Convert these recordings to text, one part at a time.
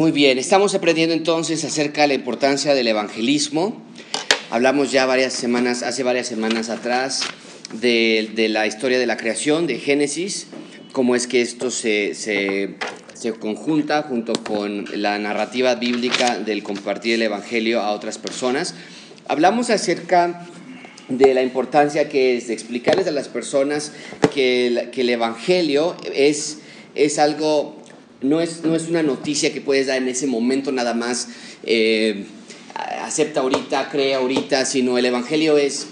Muy bien, estamos aprendiendo entonces acerca de la importancia del evangelismo. Hablamos ya varias semanas, hace varias semanas atrás, de, la historia de la creación, de Génesis, cómo es que esto se, conjunta junto con la narrativa bíblica del compartir el evangelio a otras personas. Hablamos acerca de la importancia que es de explicarles a las personas que el, que el evangelio es, es algo no es, no es una noticia que puedes dar en ese momento nada más, eh, acepta ahorita, cree ahorita, sino el Evangelio es,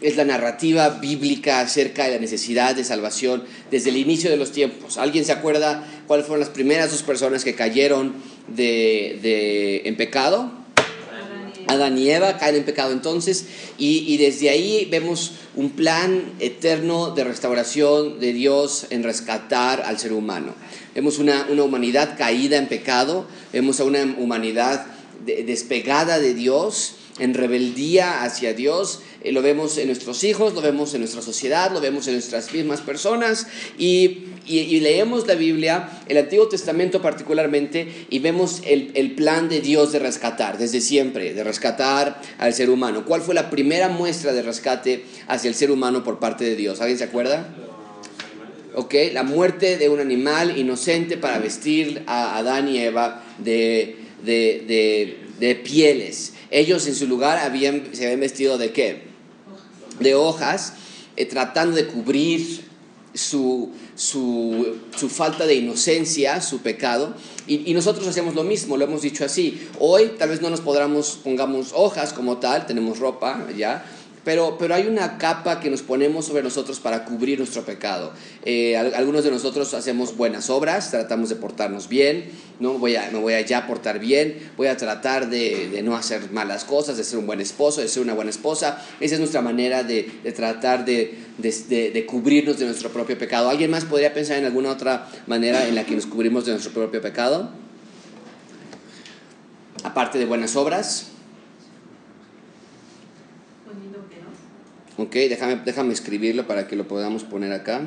es la narrativa bíblica acerca de la necesidad de salvación desde el inicio de los tiempos. ¿Alguien se acuerda cuáles fueron las primeras dos personas que cayeron de, de, en pecado? Adán y Eva caen en pecado entonces y, y, desde ahí vemos un plan eterno de restauración de Dios en rescatar al ser humano. Vemos una, una humanidad caída en pecado, vemos a una humanidad de, despegada de Dios, en rebeldía hacia Dios. Eh, lo vemos en nuestros hijos, lo vemos en nuestra sociedad, lo vemos en nuestras mismas personas y, y, y leemos la Biblia, el Antiguo Testamento particularmente, y vemos el, el, plan de Dios de rescatar, desde siempre, de rescatar al ser humano. ¿Cuál fue la primera muestra de rescate hacia el ser humano por parte de Dios? ¿Alguien se acuerda? ¿Ok? La muerte de un animal inocente para vestir a Adán y Eva de, de, de, pieles. Ellos en su lugar habían, se habían vestido de qué? De hojas, eh, tratando de cubrir su, su, su, falta de inocencia, su pecado. Y, y, nosotros hacemos lo mismo, lo hemos dicho así. Hoy tal vez no nos podamos, pongamos hojas como tal, tenemos ropa ya, pero, pero hay una capa que nos ponemos sobre nosotros para cubrir nuestro pecado. Eh, algunos de nosotros hacemos buenas obras, tratamos de portarnos bien, ¿no? voy a, me voy a ya portar bien, voy a tratar de, no hacer malas cosas, de ser un buen esposo, de ser una buena esposa. Esa es nuestra manera de, tratar de, cubrirnos de nuestro propio pecado. ¿Alguien más podría pensar en alguna otra manera en la que nos cubrimos de nuestro propio pecado? Aparte de buenas obras. Ok, déjame, déjame escribirlo para que lo podamos poner acá.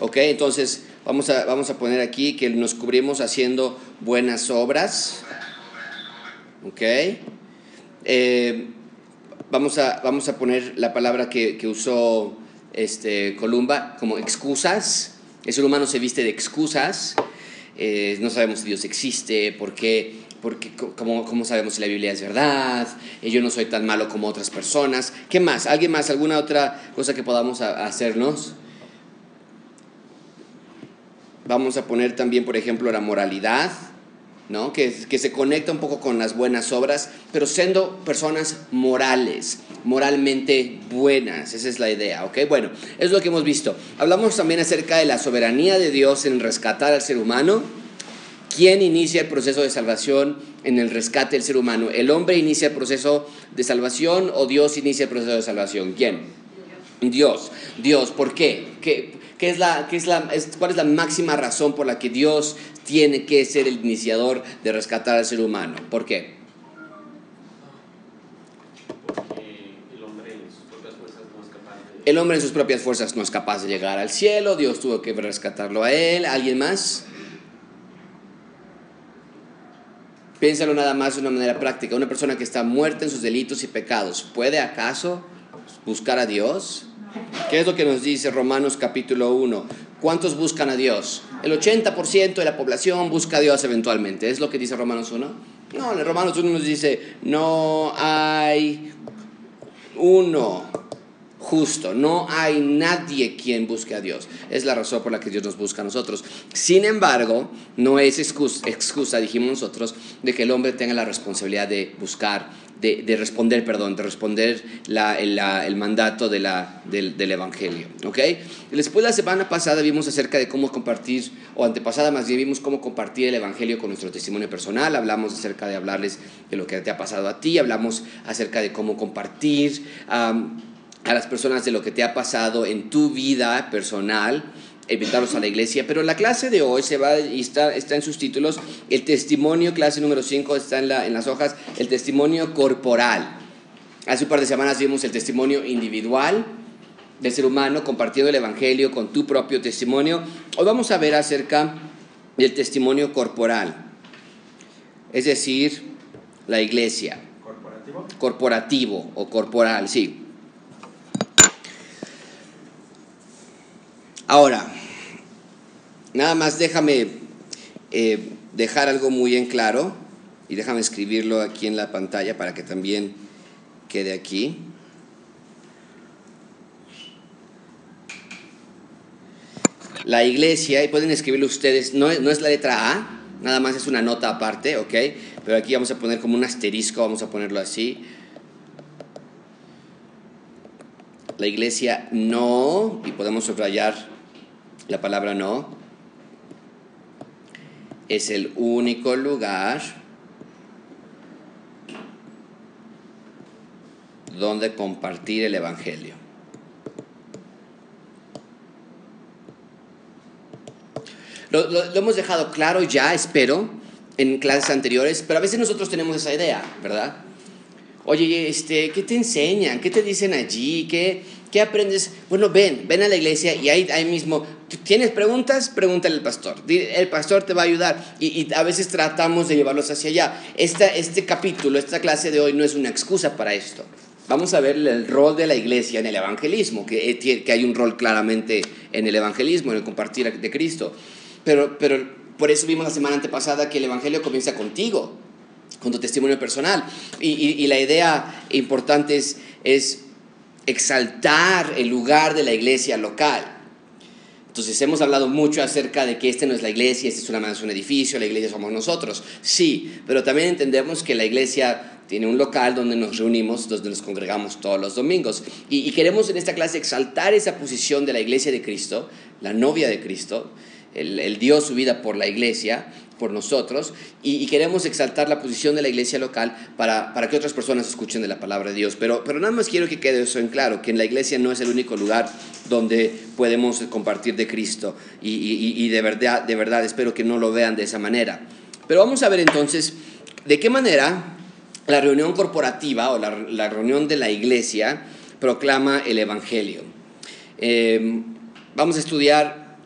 Ok, entonces vamos a, vamos a poner aquí que nos cubrimos haciendo buenas obras. Ok. Eh, vamos, a, vamos a poner la palabra que, que usó este, Columba como excusas. El ser humano se viste de excusas. Eh, no sabemos si Dios existe, por qué porque como, como sabemos si la Biblia es verdad, yo no soy tan malo como otras personas. ¿Qué más? ¿Alguien más? ¿Alguna otra cosa que podamos hacernos? Vamos a poner también, por ejemplo, la moralidad, ¿no? que, que se conecta un poco con las buenas obras, pero siendo personas morales, moralmente buenas. Esa es la idea, ¿ok? Bueno, es lo que hemos visto. Hablamos también acerca de la soberanía de Dios en rescatar al ser humano ¿Quién inicia el proceso de salvación en el rescate del ser humano? ¿El hombre inicia el proceso de salvación o Dios inicia el proceso de salvación? ¿Quién? Dios. Dios, ¿por qué? ¿Qué, qué es la, qué es la, es, ¿Cuál es la máxima razón por la que Dios tiene que ser el iniciador de rescatar al ser humano? ¿Por qué? El hombre en sus propias fuerzas no es capaz de llegar al cielo, Dios tuvo que rescatarlo a él. ¿Alguien más? Piénsalo nada más de una manera práctica. Una persona que está muerta en sus delitos y pecados, ¿puede acaso buscar a Dios? ¿Qué es lo que nos dice Romanos capítulo 1? ¿Cuántos buscan a Dios? El 80% de la población busca a Dios eventualmente. ¿Es lo que dice Romanos 1? No, en Romanos 1 nos dice, no hay uno justo. No hay nadie quien busque a Dios. Es la razón por la que Dios nos busca a nosotros. Sin embargo, no es excusa, excusa dijimos nosotros, de que el hombre tenga la responsabilidad de buscar, de, de responder, perdón, de responder la, el mandato de la, del, del, Evangelio. ¿Ok? Después la semana pasada vimos acerca de cómo compartir, o antepasada más bien vimos cómo compartir el Evangelio con nuestro testimonio personal. Hablamos acerca de hablarles de lo que te ha pasado a ti. Hablamos acerca de cómo compartir. A las personas de lo que te ha pasado en tu vida personal, invitarlos a la iglesia. Pero la clase de hoy se va y está, está en sus títulos. El testimonio, clase número 5, está en, la, en las hojas. El testimonio corporal. Hace un par de semanas vimos el testimonio individual del ser humano compartiendo el evangelio con tu propio testimonio. Hoy vamos a ver acerca y el testimonio corporal, es decir, la iglesia. ¿Corporativo? Corporativo o corporal, sí. Ahora, nada más déjame eh, dejar algo muy en claro y déjame escribirlo aquí en la pantalla para que también quede aquí. La iglesia, y pueden escribirlo ustedes, no, no es la letra A, nada más es una nota aparte, ¿ok? Pero aquí vamos a poner como un asterisco, vamos a ponerlo así. La iglesia no, y podemos subrayar la palabra no, es el único lugar donde compartir el Evangelio. Lo, hemos dejado claro ya, espero, en clases anteriores, pero a veces nosotros tenemos esa idea, ¿verdad? Oye, este, ¿qué te enseñan? ¿Qué te dicen allí? ¿Qué, qué aprendes? Bueno, ven, ven a la iglesia y ahí, ahí mismo, ¿tú ¿tienes preguntas? Pregúntale al pastor. El pastor te va a ayudar y, y a veces tratamos de llevarlos hacia allá. Esta, este capítulo, esta clase de hoy no es una excusa para esto. Vamos a ver el rol de la iglesia en el evangelismo, que, eh, que hay un rol claramente en el evangelismo, en el compartir de Cristo. Pero, pero por eso vimos la semana antepasada que el evangelio comienza contigo con tu testimonio personal. Y, y- y la idea importante es, es exaltar el lugar de la iglesia local. Entonces hemos hablado mucho acerca de que este no es la iglesia, este es, una, un edificio, la iglesia somos nosotros. Sí, pero también entendemos que la iglesia tiene un local donde nos reunimos, donde nos congregamos todos los domingos. Y, queremos en esta clase exaltar esa posición de la iglesia de Cristo, la novia de Cristo. Él, él dio su vida por la iglesia, por nosotros, y, queremos exaltar la posición de la iglesia local para, para que otras personas escuchen de la palabra de Dios. Pero, pero nada más quiero que quede eso en claro, que en la iglesia no es el único lugar donde podemos compartir de Cristo, y, y- y de, verdad, de verdad espero que no lo vean de esa manera. Pero vamos a ver entonces de qué manera la reunión corporativa o la, la reunión de la iglesia proclama el Evangelio. Eh, vamos a estudiar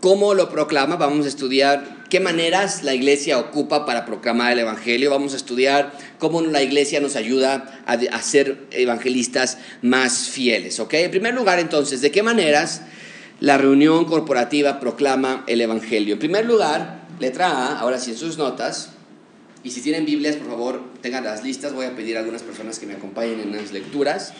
cómo lo proclama, vamos a estudiar qué maneras la iglesia ocupa para proclamar el Evangelio, vamos a estudiar cómo la iglesia nos ayuda a, a ser evangelistas más fieles. ¿ok? En primer lugar, entonces, ¿de qué maneras la reunión corporativa proclama el Evangelio? En primer lugar, letra A, ahora sí en sus notas, y si tienen Biblias, por favor, tengan las listas, voy a pedir a algunas personas que me acompañen en las lecturas.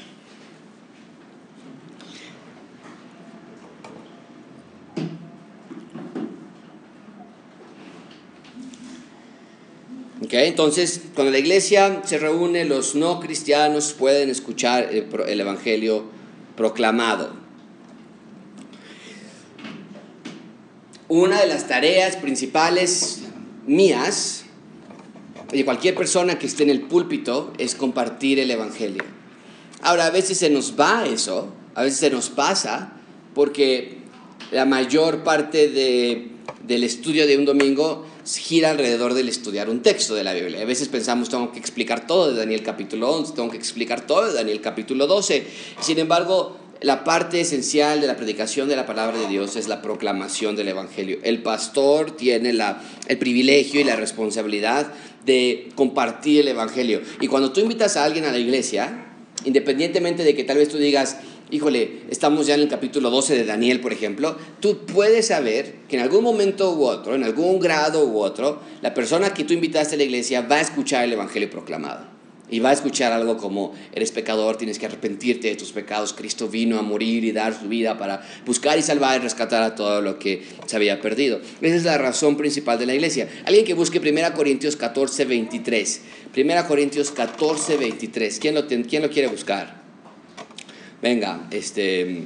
Entonces, cuando la iglesia se reúne, los no cristianos pueden escuchar el Evangelio proclamado. Una de las tareas principales mías, y de cualquier persona que esté en el púlpito, es compartir el Evangelio. Ahora, a veces se nos va eso, a veces se nos pasa, porque la mayor parte de- del estudio de un domingo gira alrededor del estudiar un texto de la Biblia. A veces pensamos, tengo que explicar todo de Daniel capítulo 11, tengo que explicar todo de Daniel capítulo 12. Sin embargo, la parte esencial de la predicación de la palabra de Dios es la proclamación del Evangelio. El pastor tiene la, el privilegio y la responsabilidad de compartir el Evangelio. Y cuando tú invitas a alguien a la iglesia, independientemente de que tal vez tú digas, híjole, estamos ya en el capítulo 12 de Daniel, por ejemplo, tú puedes saber que en algún momento u otro, en algún grado u otro, la persona que tú invitaste a la iglesia va a escuchar el Evangelio proclamado. Y va a escuchar algo como, eres pecador, tienes que arrepentirte de tus pecados, Cristo vino a morir y dar su vida para buscar y salvar y rescatar a todo lo que se había perdido. Esa es la razón principal de la iglesia. Alguien que busque 1 Corintios 14, 23. 1 Corintios 14, 23. ¿Quién lo, quién lo quiere buscar? Venga, este... eh,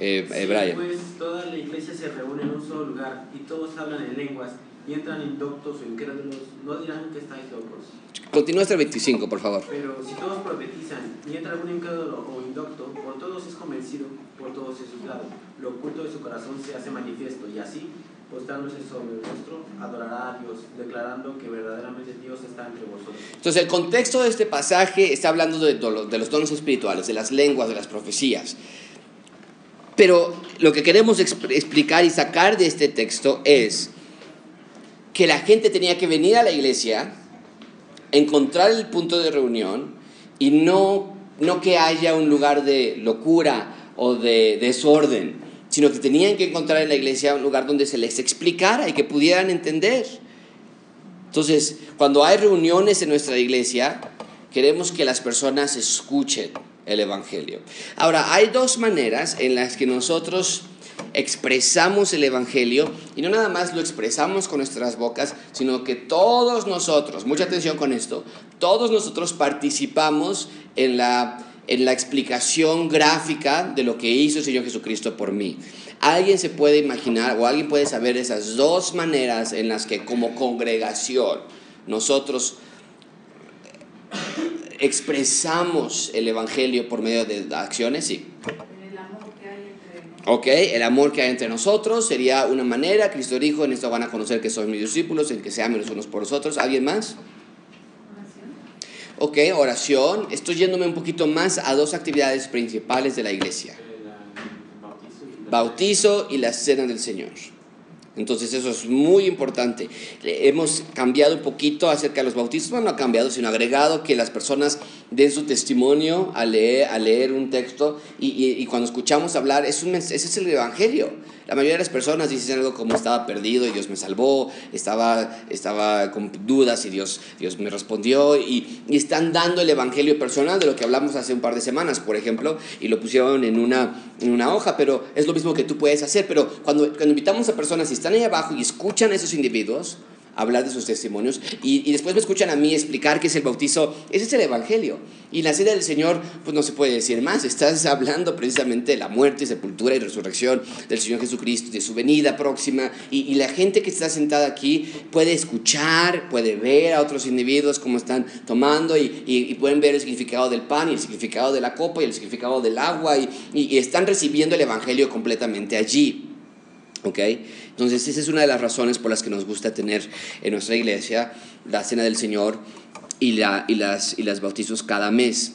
eh, Sí, Brian. Pues toda la iglesia se reúne en un solo lugar y todos hablan en lenguas y entran indoctos o incrédulos, no dirán que estáis locos. Continúa hasta el 25, por favor. Pero si todos profetizan y entra algún incrédulo o indocto, por todos es convencido, por todos es juzgado. Lo oculto de su corazón se hace manifiesto y así, postrándose sobre el rostro, adorará a Dios, declarando que verdaderamente Dios está entre vosotros. Entonces el contexto de este pasaje está hablando de, de los dones espirituales, de las lenguas, de las profecías. Pero lo que queremos exp- explicar y sacar de este texto es que la gente tenía que venir a la iglesia, encontrar el punto de reunión y no, no que haya un lugar de locura o de desorden, sino que tenían que encontrar en la iglesia un lugar donde se les explicara y que pudieran entender. Entonces, cuando hay reuniones en nuestra iglesia, queremos que las personas escuchen el Evangelio. Ahora, hay dos maneras en las que nosotros expresamos el Evangelio y no nada más lo expresamos con nuestras bocas, sino que todos nosotros, mucha atención con esto, todos nosotros participamos en la, en la explicación gráfica de lo que hizo el Señor Jesucristo por mí. Alguien se puede imaginar o alguien puede saber esas dos maneras en las que como congregación nosotros expresamos el Evangelio por medio de acciones, sí. Ok, el amor que hay entre nosotros sería una manera. Cristo dijo, en esto van a conocer que son mis discípulos, en que se amen los unos por los otros. ¿Alguien más? Ok, oración. Estoy yéndome un poquito más a dos actividades principales de la iglesia. Bautizo y la cena del Señor. Entonces eso es muy importante. Hemos cambiado un poquito acerca de los bautismos, no ha cambiado, sino agregado que las personas den su testimonio a leer, a leer un texto y, cuando escuchamos hablar, es un, ese es el Evangelio. La mayoría de las personas dicen algo como estaba perdido y Dios me salvó, estaba, estaba con dudas y Dios, Dios me respondió y, y están dando el Evangelio personal de lo que hablamos hace un par de semanas, por ejemplo, y lo pusieron en una, en una hoja, pero es lo mismo que tú puedes hacer. Pero cuando, cuando invitamos a personas y están ahí abajo y escuchan a esos individuos, hablar de sus testimonios y, después me escuchan a mí explicar qué es el bautizo. Ese es el Evangelio. Y la cena del Señor, pues no se puede decir más. Estás hablando precisamente de la muerte, sepultura y resurrección del Señor Jesucristo, de su venida próxima. Y, la gente que está sentada aquí puede escuchar, puede ver a otros individuos cómo están tomando y, y pueden ver el significado del pan y el significado de la copa y el significado del agua y están recibiendo el Evangelio completamente allí. ¿Ok? Entonces, esa es una de las razones por las que nos gusta tener en nuestra iglesia la Cena del Señor y, la, y, las, y bautizos cada mes.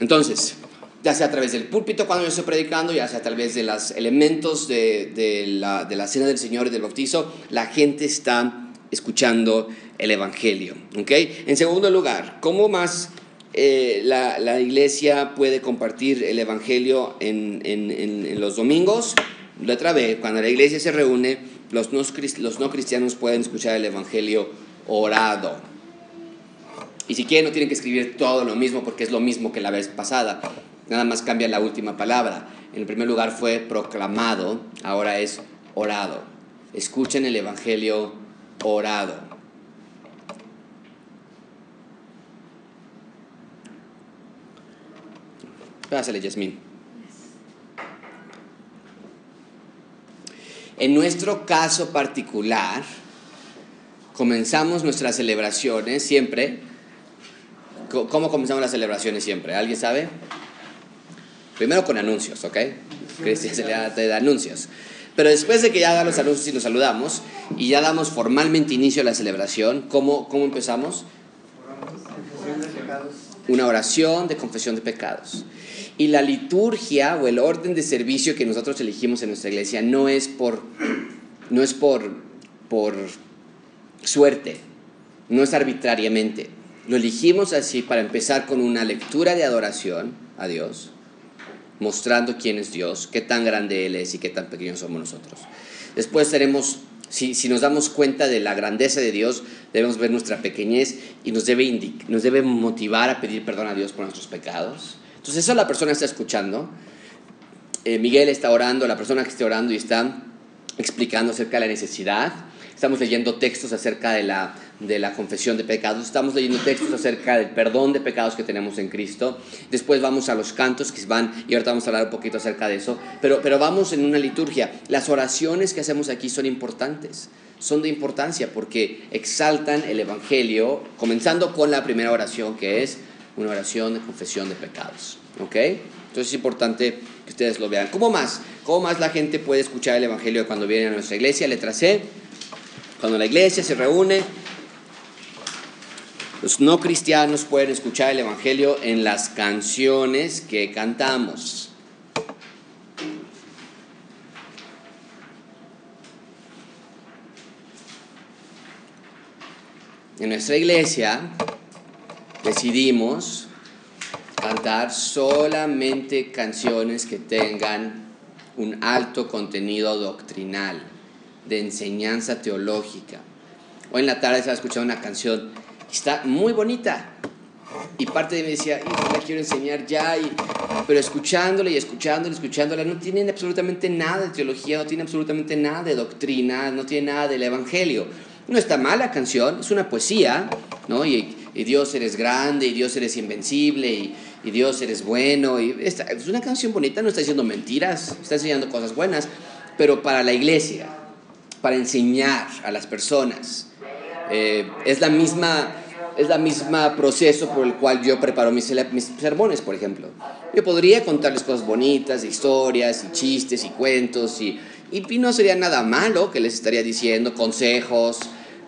Entonces, ya sea a través del púlpito cuando yo estoy predicando, ya sea a través de los elementos de, la, Cena del Señor y del bautizo, la gente está escuchando el Evangelio. ¿ok? En segundo lugar, ¿cómo más eh, la, la, iglesia puede compartir el Evangelio en, los domingos. Letra B, cuando la iglesia se reúne, los no, los no cristianos pueden escuchar el Evangelio orado. Y si quieren, no tienen que escribir todo lo mismo porque es lo mismo que la vez pasada. Nada más cambia la última palabra. En el primer lugar fue proclamado, ahora es orado. Escuchen el Evangelio orado. Pásale, Yasmín. En nuestro caso particular, comenzamos nuestras celebraciones siempre. ¿Cómo comenzamos las celebraciones siempre? ¿Alguien sabe? Primero con anuncios, ¿ok? Cristian se le da anuncios. Pero después de que ya dan los anuncios y nos saludamos y ya damos formalmente inicio a la celebración, ¿cómo, cómo empezamos? Una oración de confesión de pecados. Y la liturgia o el orden de servicio que nosotros elegimos en nuestra iglesia no es por, no es por, por suerte, no es arbitrariamente. Lo elegimos así para empezar con una lectura de adoración a Dios, mostrando quién es Dios, qué tan grande Él es y qué tan pequeños somos nosotros. Después tenemos, si, si nos damos cuenta de la grandeza de Dios, debemos ver nuestra pequeñez y nos debe, nos debe motivar a pedir perdón a Dios por nuestros pecados. Entonces, esa la persona está escuchando. Eh, Miguel está orando, la persona que está orando y está explicando acerca de la necesidad. Estamos leyendo textos acerca de la, de la confesión de pecados. Estamos leyendo textos acerca del perdón de pecados que tenemos en Cristo. Después vamos a los cantos que van, y ahorita vamos a hablar un poquito acerca de eso. Pero, pero vamos en una liturgia. Las oraciones que hacemos aquí son importantes. Son de importancia porque exaltan el Evangelio, comenzando con la primera oración que es una oración de confesión de pecados. ¿Ok? Entonces es importante que ustedes lo vean. ¿Cómo más? ¿Cómo más la gente puede escuchar el Evangelio cuando viene a nuestra iglesia? Letra C. Cuando la iglesia se reúne, los no cristianos pueden escuchar el Evangelio en las canciones que cantamos. En nuestra iglesia decidimos cantar solamente canciones que tengan un alto contenido doctrinal de enseñanza teológica. Hoy en la tarde estaba escuchando una canción, está muy bonita, y parte de mí decía, la quiero enseñar ya, y, pero escuchándola y escuchándola y escuchándola, no tienen absolutamente nada de teología, no tiene absolutamente nada de doctrina, no tiene nada del evangelio. No está mala canción, es una poesía, ¿no? Y, Dios eres grande, y Dios eres invencible, y, Dios eres bueno. Y es una canción bonita, no está diciendo mentiras, está enseñando cosas buenas, pero para la iglesia, para enseñar a las personas, eh, es la misma es la misma proceso por el cual yo preparo mis, mis sermones, por ejemplo. Yo podría contarles cosas bonitas, historias, y chistes, y cuentos, y, y, no sería nada malo que les estaría diciendo consejos,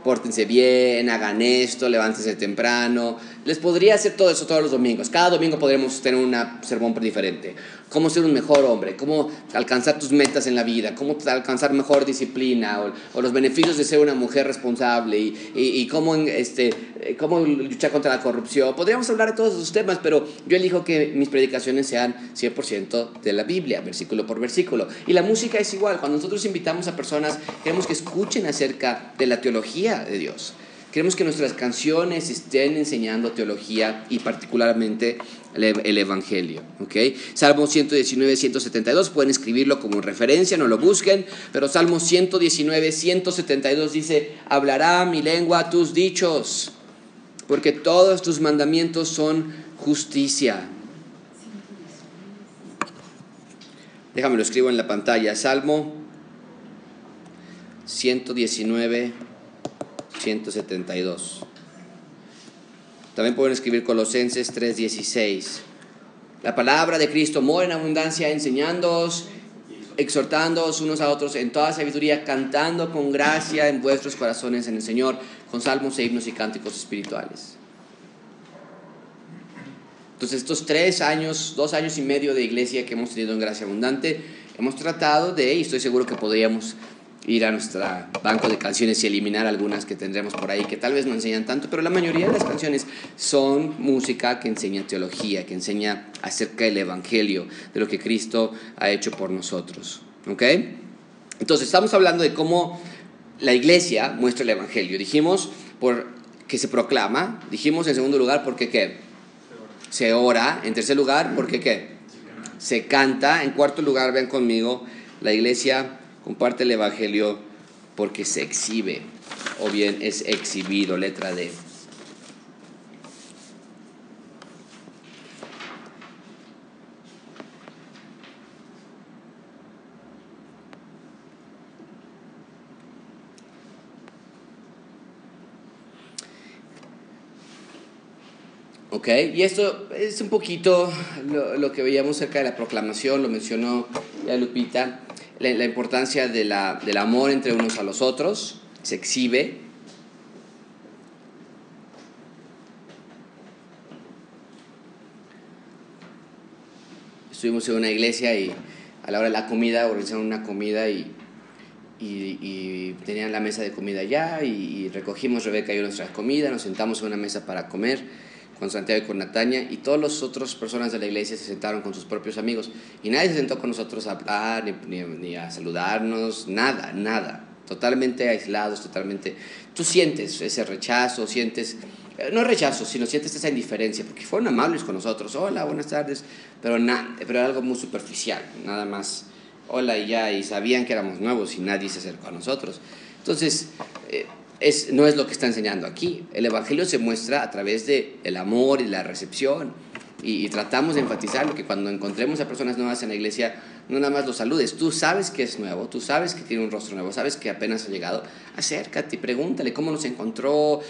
pórtense bien, hagan esto, levántense temprano. Les podría hacer todo eso todos los domingos. Cada domingo podríamos tener un sermón diferente cómo ser un mejor hombre, cómo alcanzar tus metas en la vida, cómo alcanzar mejor disciplina o, los beneficios de ser una mujer responsable y, y, cómo, este, cómo luchar contra la corrupción. Podríamos hablar de todos esos temas, pero yo elijo que mis predicaciones sean 100% de la Biblia, versículo por versículo. Y la música es igual. Cuando nosotros invitamos a personas, queremos que escuchen acerca de la teología de Dios. Queremos que nuestras canciones estén enseñando teología y particularmente el, Evangelio. ¿okay? Salmo 119, 172, pueden escribirlo como referencia, no lo busquen, pero Salmo 119, 172 dice, hablará mi lengua tus dichos, porque todos tus mandamientos son justicia. Déjame lo escribo en la pantalla. Salmo 119, 172. También pueden escribir Colosenses 3:16. La palabra de Cristo mora en abundancia, enseñándoos, exhortándoos unos a otros en toda sabiduría, cantando con gracia en vuestros corazones en el Señor, con salmos e himnos y cánticos espirituales. Entonces, estos tres años, dos años y medio de iglesia que hemos tenido en Gracia Abundante, hemos tratado de, y estoy seguro que podríamos ir a nuestro banco de canciones y eliminar algunas que tendremos por ahí que tal vez no enseñan tanto, pero la mayoría de las canciones son música que enseña teología, que enseña acerca del Evangelio, de lo que Cristo ha hecho por nosotros. ¿Ok? Entonces, estamos hablando de cómo la iglesia muestra el Evangelio. Dijimos por que se proclama, dijimos en segundo lugar porque qué? Se ora. En tercer lugar, porque qué? Se canta. En cuarto lugar, ven conmigo, la iglesia comparte el Evangelio porque se exhibe o bien es exhibido, letra D. ¿Ok? Y esto es un poquito lo, lo, que veíamos cerca de la proclamación, lo mencionó ya Lupita la, importancia de la, del amor entre unos a los otros, se exhibe. Estuvimos en una iglesia y a la hora de la comida organizaron una comida y, y, tenían la mesa de comida ya y, recogimos Rebeca y yo nuestra comida, nos sentamos en una mesa para comer con Santiago y con Nataña, y todas las otras personas de la iglesia se sentaron con sus propios amigos. Y nadie se sentó con nosotros a hablar, ni, ni, a saludarnos, nada, nada. Totalmente aislados, totalmente... Tú sientes ese rechazo, sientes... Eh, no rechazo, sino sientes esa indiferencia, porque fueron amables con nosotros. Hola, buenas tardes. Pero, nada pero algo muy superficial, nada más. Hola y ya, y sabían que éramos nuevos y nadie se acercó a nosotros. Entonces... Eh, es, no es lo que está enseñando aquí. El Evangelio se muestra a través del el amor y la recepción. Y, tratamos de enfatizar que cuando encontremos a personas nuevas en la iglesia, no nada más los saludes. Tú sabes que es nuevo, tú sabes que tiene un rostro nuevo, sabes que apenas ha llegado. Acércate pregúntale cómo nos encontró,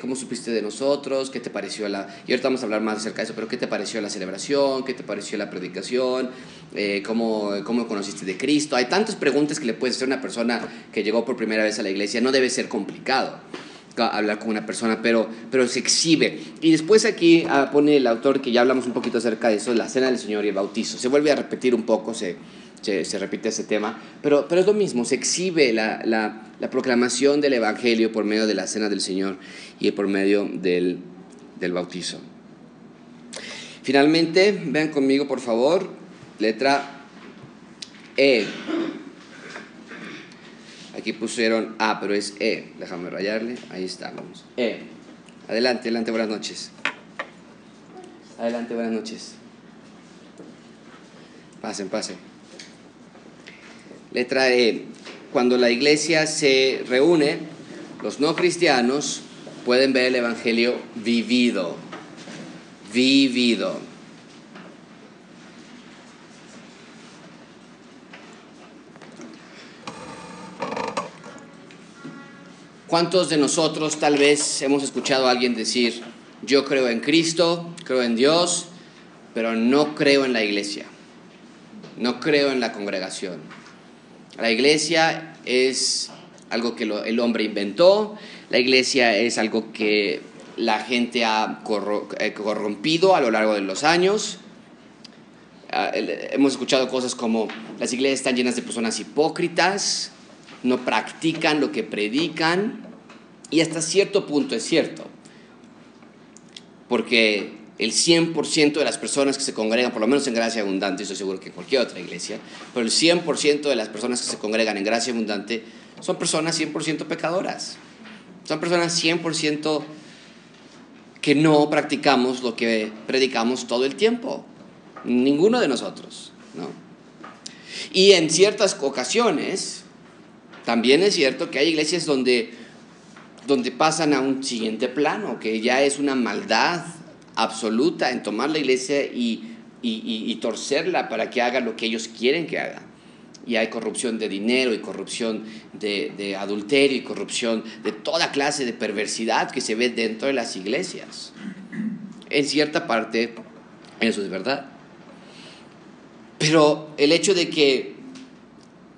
cómo supiste de nosotros, qué te pareció la... Y ahorita vamos a hablar más acerca de eso, pero qué te pareció la celebración, qué te pareció la predicación, eh, cómo, cómo conociste de Cristo. Hay tantas preguntas que le puedes hacer a una persona que llegó por primera vez a la iglesia. No debe ser complicado hablar con una persona, pero, pero se exhibe. Y después aquí ah, pone el autor, que ya hablamos un poquito acerca de eso, la cena del Señor y el bautizo. Se vuelve a repetir un poco, se, se, repite ese tema, pero, pero es lo mismo, se exhibe la, la, proclamación del Evangelio por medio de la cena del Señor y por medio del, del bautizo. Finalmente, vean conmigo por favor, letra E. Aquí pusieron A, pero es E. Déjame rayarle. Ahí está, vamos. E. Adelante, adelante, buenas noches. Adelante, buenas noches. Pasen, pasen. Letra E. Cuando la iglesia se reúne, los no cristianos pueden ver el Evangelio vivido. Vivido. ¿Cuántos de nosotros tal vez hemos escuchado a alguien decir, yo creo en Cristo, creo en Dios, pero no creo en la iglesia, no creo en la congregación? La iglesia es algo que el hombre inventó, la iglesia es algo que la gente ha eh, corrompido a lo largo de los años. Ah, hemos escuchado cosas como las iglesias están llenas de personas hipócritas, no practican lo que predican, y hasta cierto punto es cierto, porque el 100% de las personas que se congregan, por lo menos en Gracia Abundante, estoy seguro que en cualquier otra iglesia, pero el 100% de las personas que se congregan en Gracia Abundante son personas 100% pecadoras. Son personas 100% que no practicamos lo que predicamos todo el tiempo. Ninguno de nosotros, ¿no? Y en ciertas ocasiones, también es cierto que hay iglesias donde donde pasan a un siguiente plano, que ya es una maldad absoluta en tomar la iglesia y, torcerla para que haga lo que ellos quieren que haga. Y hay corrupción de dinero y corrupción de, de adulterio y corrupción de toda clase de perversidad que se ve dentro de las iglesias. En cierta parte, eso es verdad. Pero el hecho de que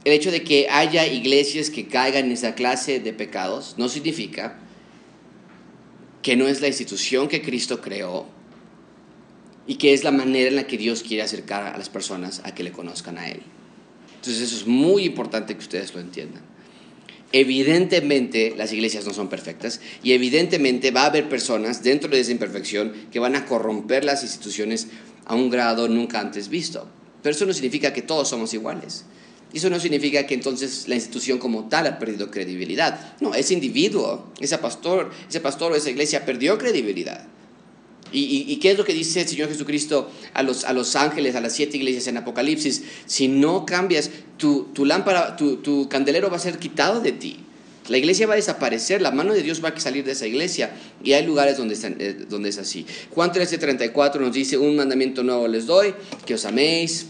el hecho de que haya iglesias que caigan en esa clase de pecados no significa que no es la institución que Cristo creó y que es la manera en la que Dios quiere acercar a las personas a que le conozcan a Él. Entonces eso es muy importante que ustedes lo entiendan. Evidentemente las iglesias no son perfectas y evidentemente va a haber personas dentro de esa imperfección que van a corromper las instituciones a un grado nunca antes visto. Pero eso no significa que todos somos iguales. Eso no significa que entonces la institución como tal ha perdido credibilidad. No, ese individuo, ese pastor, ese pastor o esa iglesia perdió credibilidad. ¿Y, qué es lo que dice el Señor Jesucristo a los, a los ángeles, a las siete iglesias en Apocalipsis? Si no cambias, tu, tu lámpara, tu, tu, candelero va a ser quitado de ti. La iglesia va a desaparecer, la mano de Dios va a salir de esa iglesia. Y hay lugares donde, eh, donde es así. Juan 13:34 nos dice, un mandamiento nuevo les doy, que os améis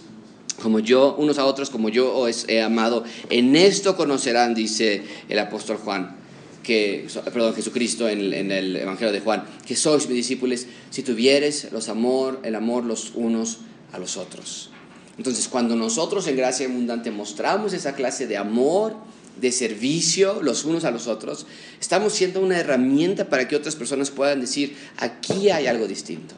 como yo, unos a otros como yo os he amado. En esto conocerán, dice el apóstol Juan, que, perdón, Jesucristo en en el Evangelio de Juan, que sois mis discípulos si tuvieres los amor, el amor los unos a los otros. Entonces, cuando nosotros en Gracia Abundante mostramos esa clase de amor, de servicio los unos a los otros, estamos siendo una herramienta para que otras personas puedan decir, aquí hay algo distinto.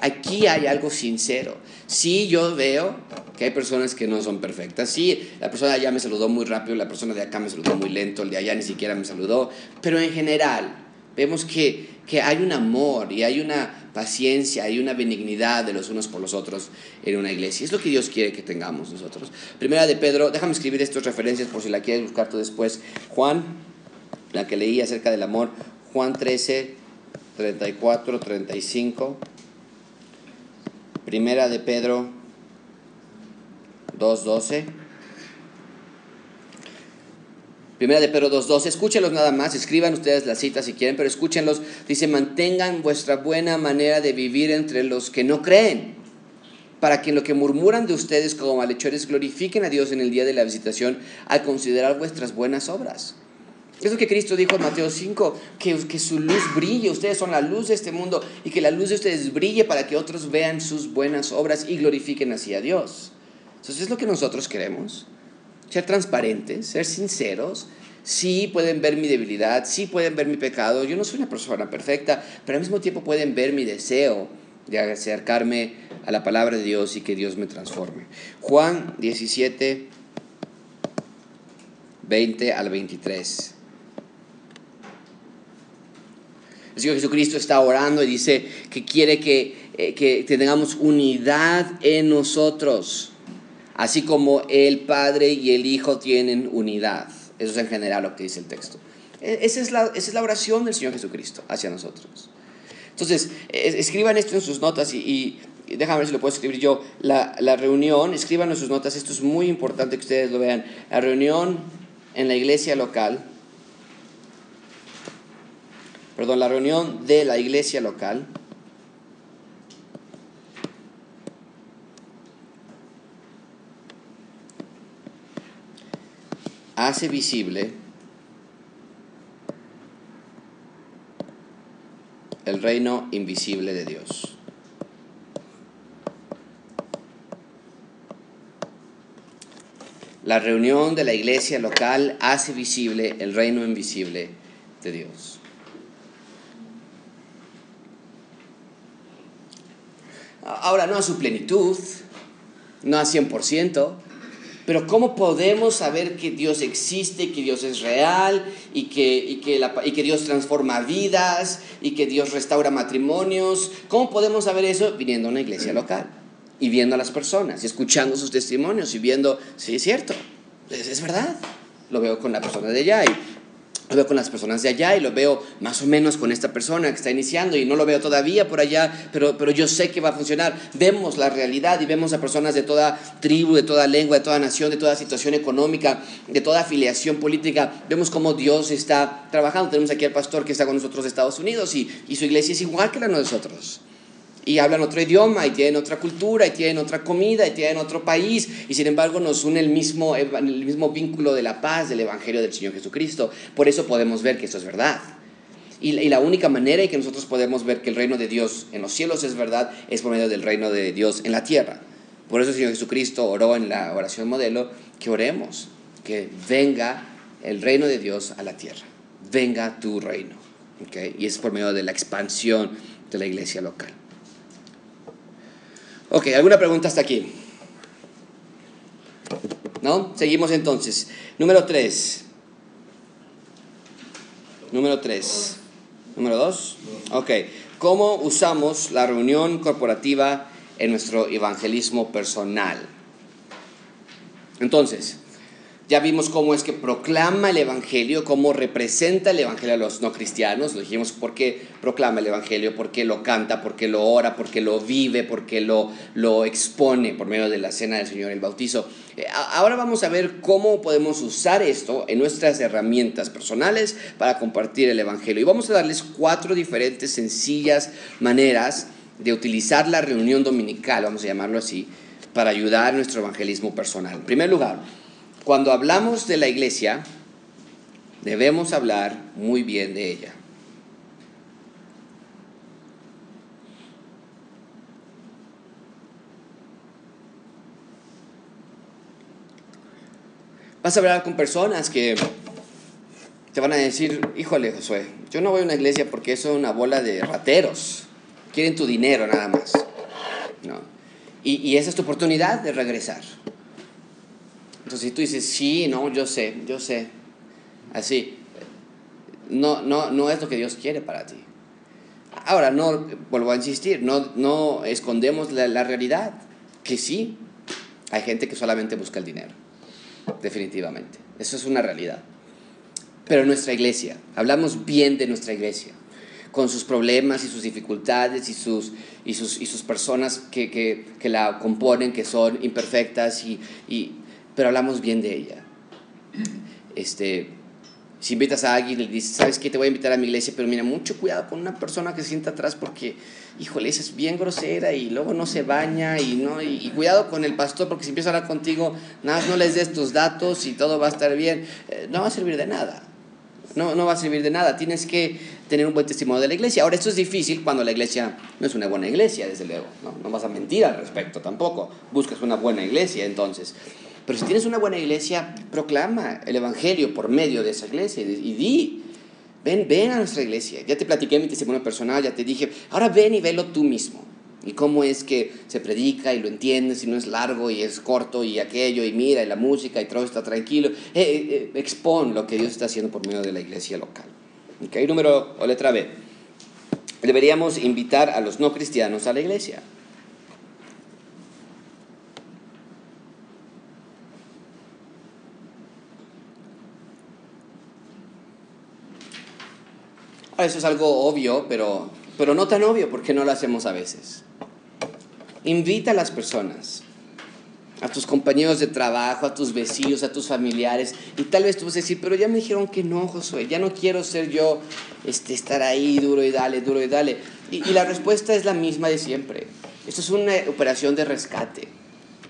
Aquí hay algo sincero. Sí, yo veo que hay personas que no son perfectas. Sí, la persona de allá me saludó muy rápido, la persona de acá me saludó muy lento, el de allá ni siquiera me saludó. Pero en general, vemos que, que hay un amor y hay una paciencia, hay una benignidad de los unos por los otros en una iglesia. Es lo que Dios quiere que tengamos nosotros. Primera de Pedro, déjame escribir estas referencias por si la quieres buscar tú después. Juan, la que leí acerca del amor, Juan 13, 34, 35. Primera de Pedro 2.12. Primera de Pedro 2.12. Escúchenlos nada más. Escriban ustedes las citas si quieren, pero escúchenlos. Dice, mantengan vuestra buena manera de vivir entre los que no creen. Para que en lo que murmuran de ustedes como malhechores glorifiquen a Dios en el día de la visitación al considerar vuestras buenas obras. Es lo que Cristo dijo en Mateo 5, que, que su luz brille, ustedes son la luz de este mundo y que la luz de ustedes brille para que otros vean sus buenas obras y glorifiquen así a Dios. Entonces es lo que nosotros queremos, ser transparentes, ser sinceros. Sí pueden ver mi debilidad, sí pueden ver mi pecado. Yo no soy una persona perfecta, pero al mismo tiempo pueden ver mi deseo de acercarme a la palabra de Dios y que Dios me transforme. Juan 17, 20 al 23. El Señor Jesucristo está orando y dice que quiere que, eh, que tengamos unidad en nosotros, así como el Padre y el Hijo tienen unidad. Eso es en general lo que dice el texto. E, esa es la, esa es la oración del Señor Jesucristo hacia nosotros. Entonces, escriban esto en sus notas y, déjame ver si lo puedo escribir yo. La, la, reunión, escriban en sus notas, esto es muy importante que ustedes lo vean. La reunión en la iglesia local, perdón, la reunión de la iglesia local. hace visible el reino invisible de Dios. La reunión de la iglesia local hace visible el reino invisible de Dios. Ahora, no a su plenitud, no a 100%, pero ¿cómo podemos saber que Dios existe, que Dios es real y que, y que, y que Dios transforma vidas y que Dios restaura matrimonios? ¿Cómo podemos saber eso? Viniendo a una iglesia local y viendo a las personas y escuchando sus testimonios y viendo, sí, es cierto, es, es verdad. Lo veo con la persona de allá y lo veo con las personas de allá y lo veo más o menos con esta persona que está iniciando y no lo veo todavía por allá, pero, pero yo sé que va a funcionar. Vemos la realidad y vemos a personas de toda tribu, de toda lengua, de toda nación, de toda situación económica, de toda afiliación política. Vemos cómo Dios está trabajando. Tenemos aquí al pastor que está con nosotros de Estados Unidos y, y su iglesia es igual que la de nosotros y hablan otro idioma y tienen otra cultura y tienen otra comida y tienen otro país y sin embargo nos une el mismo, el mismo vínculo de la paz del Evangelio del Señor Jesucristo. Por eso podemos ver que eso es verdad. Y, la única manera en que nosotros podemos ver que el reino de Dios en los cielos es verdad es por medio del reino de Dios en la tierra. Por eso el Señor Jesucristo oró en la oración modelo que oremos, que venga el reino de Dios a la tierra, venga tu reino. ¿okay? Y es por medio de la expansión de la iglesia local. Ok, ¿alguna pregunta hasta aquí? ¿No? Seguimos entonces. Número 3. Número 3. Número 2. Ok. ¿Cómo usamos la reunión corporativa en nuestro evangelismo personal? Entonces, ya vimos cómo es que proclama el Evangelio, cómo representa el Evangelio a los no cristianos. Lo dijimos por qué proclama el Evangelio, por qué lo canta, por qué lo ora, por qué lo vive, por qué lo, lo expone por medio de la cena del Señor, el bautizo. Eh, ahora vamos a ver cómo podemos usar esto en nuestras herramientas personales para compartir el Evangelio. Y vamos a darles cuatro diferentes sencillas maneras de utilizar la reunión dominical, vamos a llamarlo así, para ayudar a nuestro evangelismo personal. En primer lugar, cuando hablamos de la iglesia, debemos hablar muy bien de ella. Vas a hablar con personas que te van a decir, híjole Josué, yo no voy a una iglesia porque es una bola de rateros, quieren tu dinero nada más. Y, y esa es tu oportunidad de regresar. Entonces, si tú dices, sí, no, yo sé, yo sé, así, no, no, no es lo que Dios quiere para ti. Ahora, no, vuelvo a insistir, no, no escondemos la, la realidad, que sí, hay gente que solamente busca el dinero, definitivamente, eso es una realidad. Pero nuestra iglesia, hablamos bien de nuestra iglesia, con sus problemas y sus dificultades y sus, y sus, y sus personas que, que, que la componen, que son imperfectas y, y pero hablamos bien de ella. Este, si invitas a alguien y le dices, ¿sabes qué? Te voy a invitar a mi iglesia, pero mira, mucho cuidado con una persona que se sienta atrás porque, híjole, esa es bien grosera y luego no se baña y, no, y, cuidado con el pastor porque si empieza a hablar contigo, nada, no les des tus datos y todo va a estar bien. Eh, no va a servir de nada. No, no va a servir de nada. Tienes que tener un buen testimonio de la iglesia. Ahora, esto es difícil cuando la iglesia no es una buena iglesia, desde luego. No, no vas a mentir al respecto tampoco. Buscas una buena iglesia, entonces. Pero si tienes una buena iglesia, proclama el Evangelio por medio de esa iglesia y di, ven, ven a nuestra iglesia. Ya te platiqué mi testimonio personal, ya te dije, ahora ven y velo tú mismo. y cómo es que se predica y lo entiendes y no es largo y es corto y aquello y mira y la música y todo está tranquilo. Eh, eh, eh, expon lo que Dios está haciendo por medio de la iglesia local. Okay, número o letra B. Deberíamos invitar a los no cristianos a la iglesia. Eso es algo obvio, pero, pero no tan obvio porque no lo hacemos a veces. Invita a las personas, a tus compañeros de trabajo, a tus vecinos, a tus familiares. Y tal vez tú vas a decir, pero ya me dijeron que no, Josué, ya no quiero ser yo este, estar ahí duro y dale, duro y dale. Y, y la respuesta es la misma de siempre. Esto es una operación de rescate.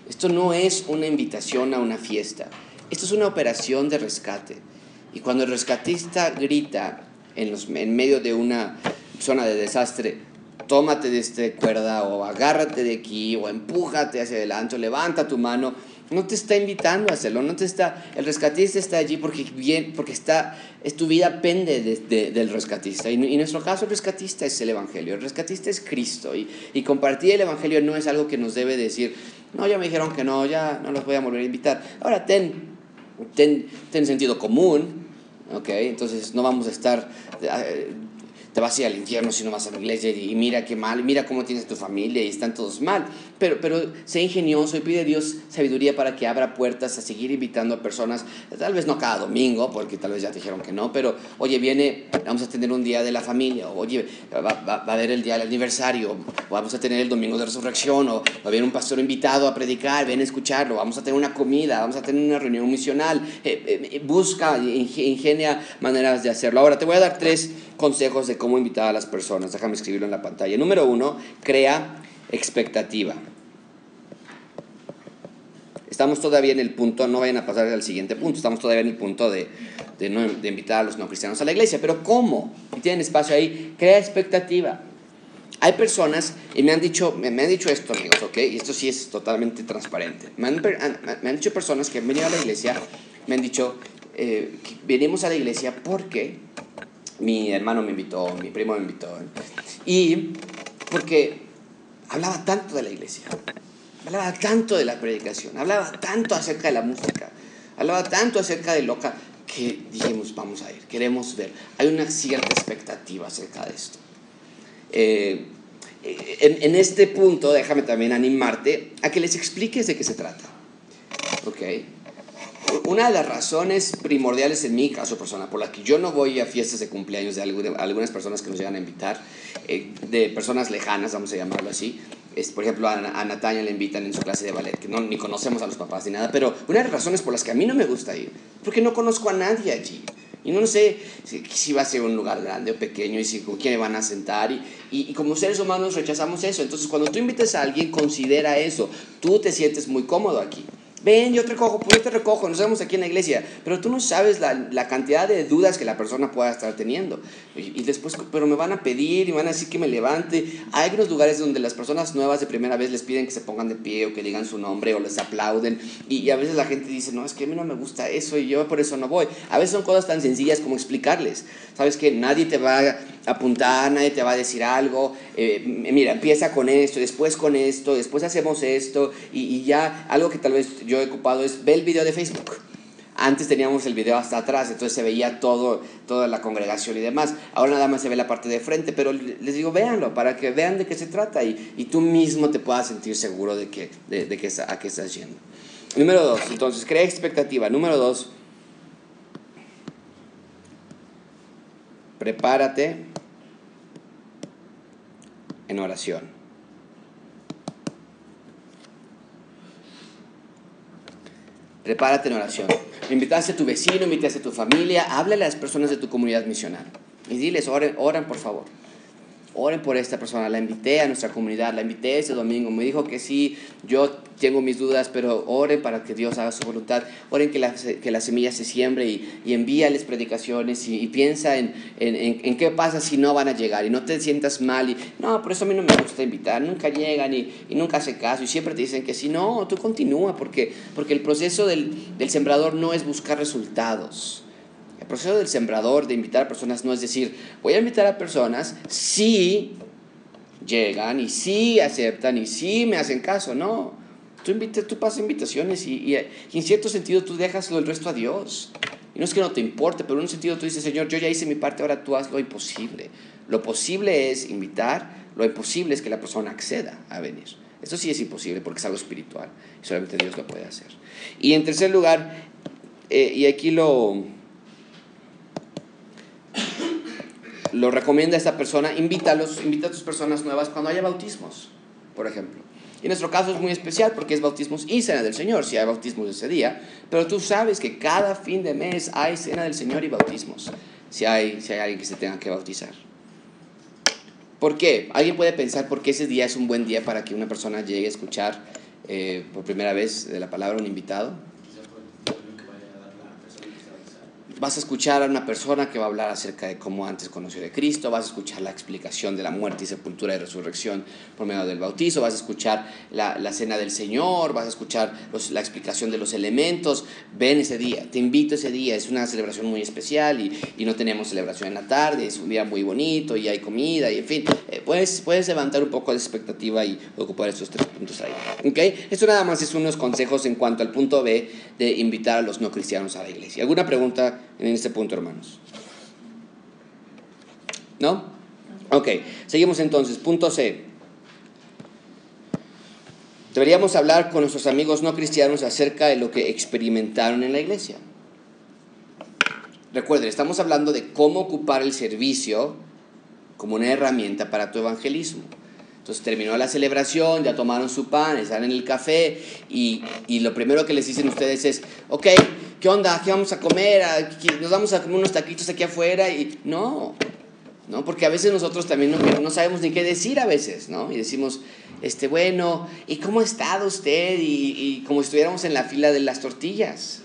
Esto no es una invitación a una fiesta. Esto es una operación de rescate. Y cuando el rescatista grita en, los, en medio de una zona de desastre, tómate de esta cuerda o agárrate de aquí o empújate hacia adelante o levanta tu mano. No te está invitando a hacerlo, no te está, el rescatista está allí porque, bien, porque está, es, tu vida pende de, del rescatista. Y, en nuestro caso el rescatista es el Evangelio, el rescatista es Cristo. Y, y compartir el Evangelio no es algo que nos debe decir, no, ya me dijeron que no, ya no los voy a volver a invitar. Ahora, ten, ten, ten sentido común, ¿ok? Entonces no vamos a estar eh, te vas a ir al infierno si no vas a la iglesia y mira qué mal, mira cómo tienes tu familia y están todos mal. Pero, pero sé ingenioso y pide a Dios sabiduría para que abra puertas a seguir invitando a personas, tal vez no cada domingo, porque tal vez ya te dijeron que no, pero oye, viene, vamos a tener un día de la familia, o, oye, va, va, a haber el día del aniversario, o vamos a tener el domingo de resurrección, o va a haber un pastor invitado a predicar, ven a escucharlo, vamos a tener una comida, vamos a tener una reunión misional, eh, eh, busca, ingenia maneras de hacerlo. Ahora te voy a dar tres consejos de cómo invitar a las personas. Déjame escribirlo en la pantalla. Número uno, crea expectativa. Estamos todavía en el punto, no vayan a pasar al siguiente punto, estamos todavía en el punto de, de, invitar a los no cristianos a la iglesia. Pero ¿cómo? Y tienen espacio ahí, crea expectativa. Hay personas, y me han dicho, me, han dicho esto, amigos, ¿ok? Y esto sí es totalmente transparente. Me han, dicho personas que han venido a la iglesia, me han dicho, eh, venimos a la iglesia porque mi hermano me invitó, mi primo me invitó. ¿eh? Y porque hablaba tanto de la iglesia, hablaba tanto de la predicación, hablaba tanto acerca de la música, hablaba tanto acerca de loca, que dijimos, vamos a ir, queremos ver. Hay una cierta expectativa acerca de esto. Eh, en, en, este punto, déjame también animarte a que les expliques de qué se trata. ¿Ok? Una de las razones primordiales en mi caso personal por las que yo no voy a fiestas de cumpleaños de algunas personas que nos llegan a invitar, eh, de personas lejanas, vamos a llamarlo así, es, por ejemplo, a, a Natalia le invitan en su clase de ballet, que no, ni conocemos a los papás ni nada, pero una de las razones por las que a mí no me gusta ir, porque no conozco a nadie allí. Y no sé si, va a ser un lugar grande o pequeño y si con quién van a sentar. Y, y, y, como seres humanos rechazamos eso. Entonces, cuando tú invites a alguien, considera eso. Tú te sientes muy cómodo aquí ven, yo te recojo, pues yo te recojo, nos vemos aquí en la iglesia. Pero tú no sabes la, la cantidad de dudas que la persona pueda estar teniendo. Y, y, después, pero me van a pedir y van a decir que me levante. Hay algunos lugares donde las personas nuevas de primera vez les piden que se pongan de pie o que digan su nombre o les aplauden. Y, y a veces la gente dice, no, es que a mí no me gusta eso y yo por eso no voy. A veces son cosas tan sencillas como explicarles. Sabes que nadie te va a apuntar, nadie te va a decir algo. Eh, mira, empieza con esto, después con esto, después hacemos esto. Y, y ya algo que tal vez yo he ocupado es ve el video de Facebook. Antes teníamos el video hasta atrás, entonces se veía todo, toda la congregación y demás. Ahora nada más se ve la parte de frente, pero les digo, véanlo para que vean de qué se trata y, y tú mismo te puedas sentir seguro de, que, de que, a qué estás yendo. Número dos, entonces, crea expectativa. Número dos, prepárate en oración. Prepárate en oración. Invitaste a tu vecino, invitaste a tu familia, háblale a las personas de tu comunidad misional y diles, oren, oren por favor. Oren por esta persona, la invité a nuestra comunidad, la invité ese domingo, me dijo que sí, yo tengo mis dudas, pero oren para que Dios haga su voluntad, oren que la, que la semilla se siembre y, y envíales predicaciones y, y piensa en, en, en, qué pasa si no van a llegar y no te sientas mal y no, por eso a mí no me gusta invitar, nunca llegan y, y nunca hace caso y siempre te dicen que sí, no, tú continúa porque, porque el proceso del, del sembrador no es buscar resultados. El proceso del sembrador, de invitar a personas, no es decir, voy a invitar a personas si llegan y sí aceptan y sí me hacen caso, no. Tú, invitas, tú pasas invitaciones y, y, en cierto sentido tú dejas el resto a Dios. Y no es que no te importe, pero en un sentido tú dices, Señor, yo ya hice mi parte, ahora tú haz lo imposible. Lo posible es invitar, lo imposible es que la persona acceda a venir. Eso sí es imposible porque es algo espiritual y solamente Dios lo puede hacer. Y en tercer lugar, eh, y aquí lo, lo recomienda esta persona, invita a, los, invita a tus personas nuevas cuando haya bautismos, por ejemplo. Y nuestro caso es muy especial porque es bautismos y cena del Señor, si hay bautismos ese día, pero tú sabes que cada fin de mes hay cena del Señor y bautismos, si hay, si hay alguien que se tenga que bautizar. ¿Por qué? Alguien puede pensar por qué ese día es un buen día para que una persona llegue a escuchar eh, por primera vez de la palabra un invitado. Vas a escuchar a una persona que va a hablar acerca de cómo antes conoció de Cristo, vas a escuchar la explicación de la muerte y sepultura y resurrección por medio del bautizo, vas a escuchar la, la cena del Señor, vas a escuchar la explicación de los elementos. Ven ese día, te invito ese día, es una celebración muy especial y, y no tenemos celebración en la tarde, es un día muy bonito y hay comida y en fin, eh, puedes, puedes levantar un poco de expectativa y ocupar estos tres puntos ahí. ¿Okay? Esto nada más es unos consejos en cuanto al punto B de invitar a los no cristianos a la iglesia. ¿Alguna pregunta? En este punto, hermanos? ¿No? Ok, seguimos entonces. Punto C. Deberíamos hablar con nuestros amigos no cristianos acerca de lo que experimentaron en la iglesia. Recuerden, estamos hablando de cómo ocupar el servicio como una herramienta para tu evangelismo. Entonces terminó la celebración, ya tomaron su pan, están en el café y, y lo primero que les dicen ustedes es, ok, ¿qué onda? ¿Qué vamos a comer? ¿Nos vamos a comer unos taquitos aquí afuera? Y no, ¿no? Porque a veces nosotros también no, no sabemos ni qué decir a veces, ¿no? Y decimos, este, bueno, ¿y cómo ha estado usted? Y, y como estuviéramos en la fila de las tortillas.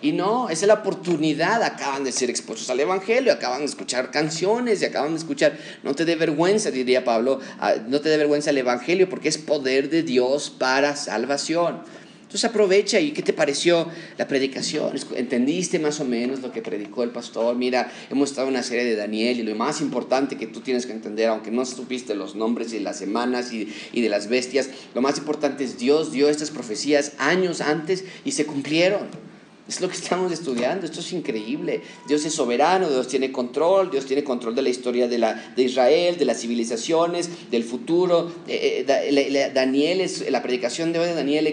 Y no, esa es la oportunidad. Acaban de ser expuestos al Evangelio, acaban de escuchar canciones y acaban de escuchar. No te dé vergüenza, diría Pablo, no te dé vergüenza el Evangelio porque es poder de Dios para salvación. Entonces aprovecha y ¿qué te pareció la predicación? ¿Entendiste más o menos lo que predicó el pastor? Mira, hemos estado en una serie de Daniel y lo más importante que tú tienes que entender, aunque no supiste los nombres y las semanas y, y de las bestias, lo más importante es Dios dio estas profecías años antes y se cumplieron. Es lo que estamos estudiando, esto es increíble. Dios es soberano, Dios tiene control, Dios tiene control de la historia de, la, de Israel, de las civilizaciones, del futuro. Eh, eh, Daniel, es, la predicación de hoy de Daniel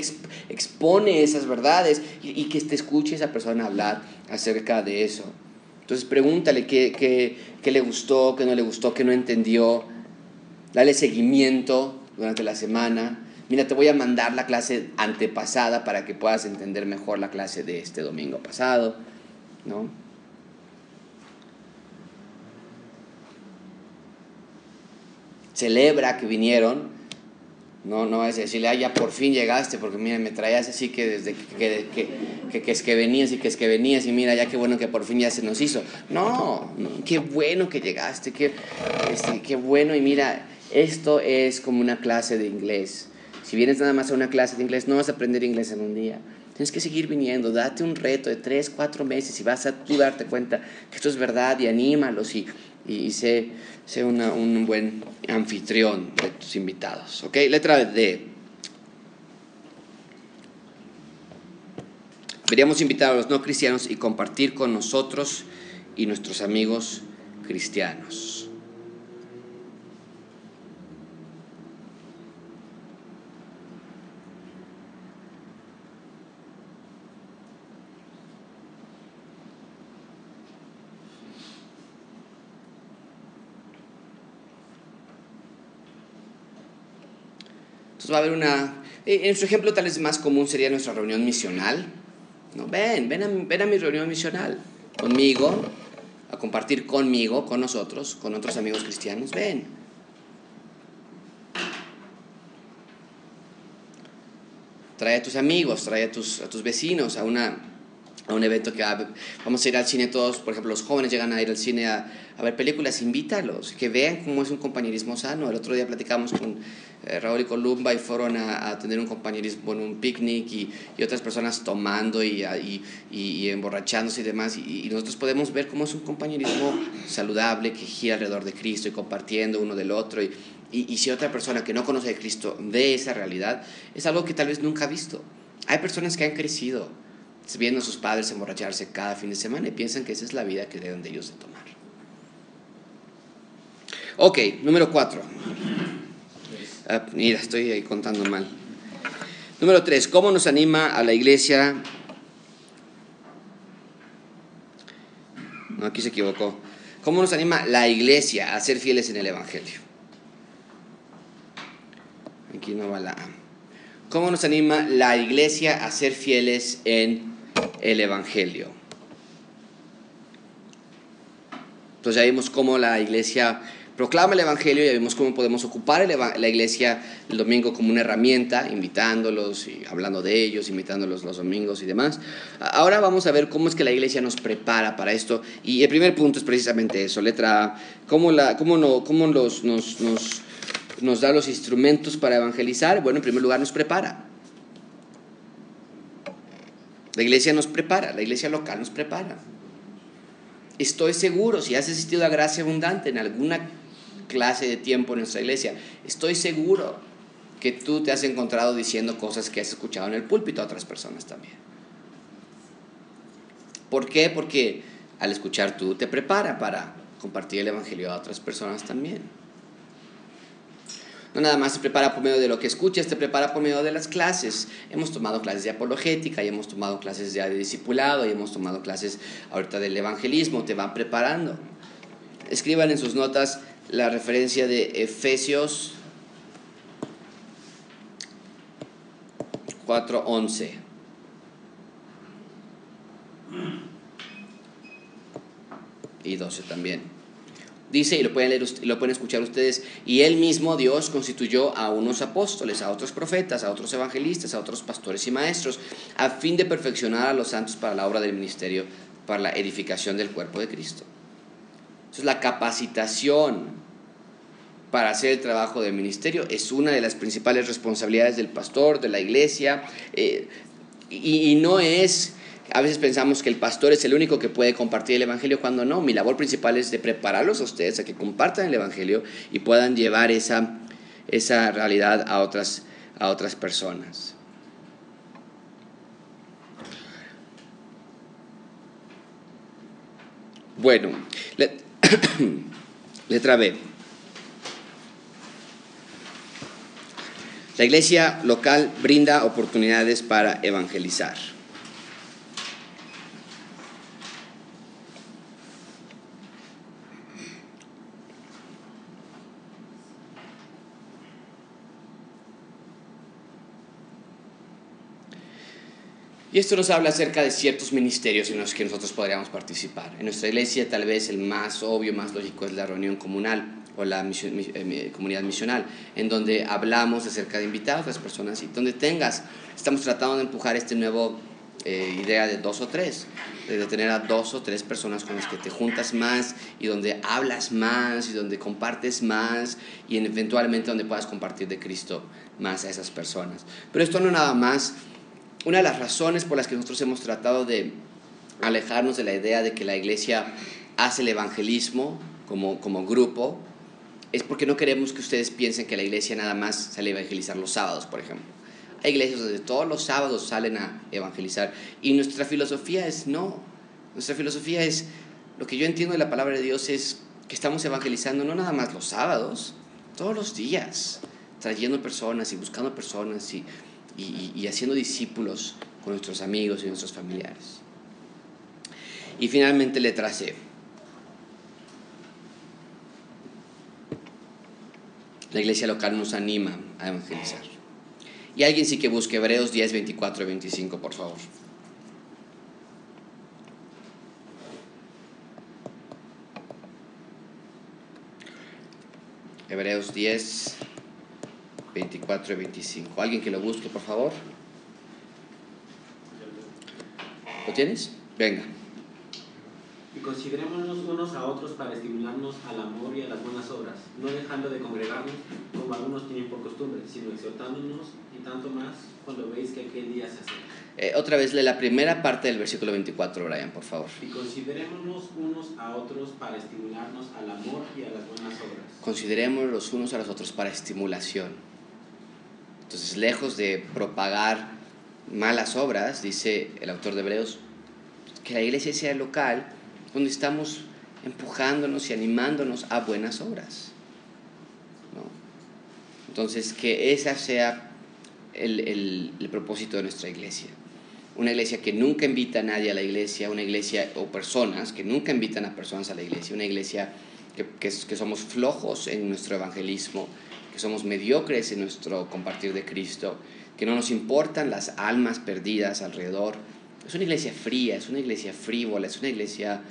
expone esas verdades y, que te escuche esa persona hablar acerca de eso. Entonces pregúntale qué, qué, qué le gustó, qué no le gustó, qué no entendió. Dale seguimiento durante la semana mira, te voy a mandar la clase antepasada para que puedas entender mejor la clase de este domingo pasado, ¿no? Celebra que vinieron, no, no es decirle, ah, ya por fin llegaste, porque mira, me traías así que desde que, que, que, es que venías y que es que venías y mira, ya qué bueno que por fin ya se nos hizo. No, qué bueno que llegaste, qué, este, qué bueno y mira, esto es como una clase de inglés. Si vienes nada más a una clase de inglés, no vas a aprender inglés en un día. Tienes que seguir viniendo, date un reto de tres, cuatro meses y vas a tú darte cuenta que esto es verdad y anímalos y, y, sé, sé un buen anfitrión de tus invitados. ¿Ok? Letra D. Deberíamos invitar a los no cristianos y compartir con nosotros y nuestros amigos cristianos. Va a haber una... Eh, en su ejemplo tal vez más común sería nuestra reunión misional. ¿no? Ven, ven a, ven a mi reunión misional conmigo, a compartir conmigo, con nosotros, con otros amigos cristianos. Ven. Trae a tus amigos, trae a tus, a tus vecinos a una a un evento que vamos a ir al cine todos, por ejemplo, los jóvenes llegan a ir al cine a, a, ver películas, invítalos, que vean cómo es un compañerismo sano. El otro día platicamos con eh, Raúl y Columba y fueron a, a, tener un compañerismo en un picnic y, y, otras personas tomando y, y, y emborrachándose y demás. Y, nosotros podemos ver cómo es un compañerismo saludable que gira alrededor de Cristo y compartiendo uno del otro. Y, y si otra persona que no conoce a Cristo ve esa realidad, es algo que tal vez nunca ha visto. Hay personas que han crecido viendo a sus padres emborracharse cada fin de semana y piensan que esa es la vida que deben de ellos de tomar. Ok, número cuatro. Ah, mira, estoy ahí contando mal. Número tres, ¿cómo nos anima a la iglesia? No, aquí se equivocó. ¿Cómo nos anima la iglesia a ser fieles en el Evangelio? Aquí no va la A. ¿Cómo nos anima la iglesia a ser fieles en el Evangelio? Entonces ya vimos cómo la iglesia proclama el Evangelio, ya vimos cómo podemos ocupar la iglesia el domingo como una herramienta, invitándolos y hablando de ellos, invitándolos los domingos y demás. Ahora vamos a ver cómo es que la iglesia nos prepara para esto. Y el primer punto es precisamente eso, letra A, cómo, la, cómo, no, cómo los, nos, nos, nos da los instrumentos para evangelizar. Bueno, en primer lugar nos prepara. La iglesia nos prepara, la iglesia local nos prepara. Estoy seguro, si has asistido a Gracia Abundante en alguna clase de tiempo en nuestra iglesia, estoy seguro que tú te has encontrado diciendo cosas que has escuchado en el púlpito a otras personas también. ¿Por qué? Porque al escuchar tú te prepara para compartir el Evangelio a otras personas también. No nada más se prepara por medio de lo que escuchas, te prepara por medio de las clases. Hemos tomado clases de apologética, y hemos tomado clases de discipulado, y hemos tomado clases ahorita del evangelismo, te van preparando. Escriban en sus notas la referencia de Efesios 4:11. Y 12 también. Dice, y lo pueden leer, lo pueden escuchar ustedes, y él mismo, Dios, constituyó a unos apóstoles, a otros profetas, a otros evangelistas, a otros pastores y maestros, a fin de perfeccionar a los santos para la obra del ministerio, para la edificación del cuerpo de Cristo. Entonces la capacitación para hacer el trabajo del ministerio es una de las principales responsabilidades del pastor, de la iglesia, eh, y, y no es a veces pensamos que el pastor es el único que puede compartir el Evangelio cuando no. Mi labor principal es de prepararlos a ustedes a que compartan el Evangelio y puedan llevar esa, esa realidad a otras, a otras personas. Bueno, letra B. La iglesia local brinda oportunidades para evangelizar. Y esto nos habla acerca de ciertos ministerios en los que nosotros podríamos participar. En nuestra iglesia tal vez el más obvio, más lógico es la reunión comunal o la eh, comunidad misional, en donde hablamos acerca de invitados a las personas y donde tengas, estamos tratando de empujar esta nueva eh, idea de dos o tres, de tener a dos o tres personas con las que te juntas más y donde hablas más y donde compartes más y eventualmente donde puedas compartir de Cristo más a esas personas. Pero esto no nada más una de las razones por las que nosotros hemos tratado de alejarnos de la idea de que la iglesia hace el evangelismo como, como grupo es porque no queremos que ustedes piensen que la iglesia nada más sale a evangelizar los sábados, por ejemplo. Hay iglesias donde todos los sábados salen a evangelizar y nuestra filosofía es no. Nuestra filosofía es, lo que yo entiendo de la palabra de Dios es que estamos evangelizando no nada más los sábados, todos los días, trayendo personas y buscando personas y y, haciendo discípulos con nuestros amigos y nuestros familiares. Y finalmente letra C. La iglesia local nos anima a evangelizar. Y alguien sí que busque Hebreos 10, 24 y 25, por favor. Hebreos 10, 24 y 25. ¿Alguien que lo busque, por favor? ¿Lo tienes? Venga. Y considerémonos unos a otros para estimularnos al amor y a las buenas obras, no dejando de congregarnos como algunos tienen por costumbre, sino exhortándonos y tanto más cuando veis que aquel día se acerca. Eh, otra vez, lee la primera parte del versículo 24, Brian, por favor. Y considerémonos unos a otros para estimularnos al amor y a las buenas obras. Consideremos los unos a los otros para estimulación. Entonces, lejos de propagar malas obras, dice el autor de Hebreos, que la iglesia sea local donde estamos empujándonos y animándonos a buenas obras. ¿no? Entonces, que ese sea el, el, propósito de nuestra iglesia. Una iglesia que nunca invita a nadie a la iglesia, una iglesia o personas que nunca invitan a personas a la iglesia, una iglesia que, que somos flojos en nuestro evangelismo, que somos mediocres en nuestro compartir de Cristo, que no nos importan las almas perdidas alrededor. Es una iglesia fría, es una iglesia frívola, es una iglesia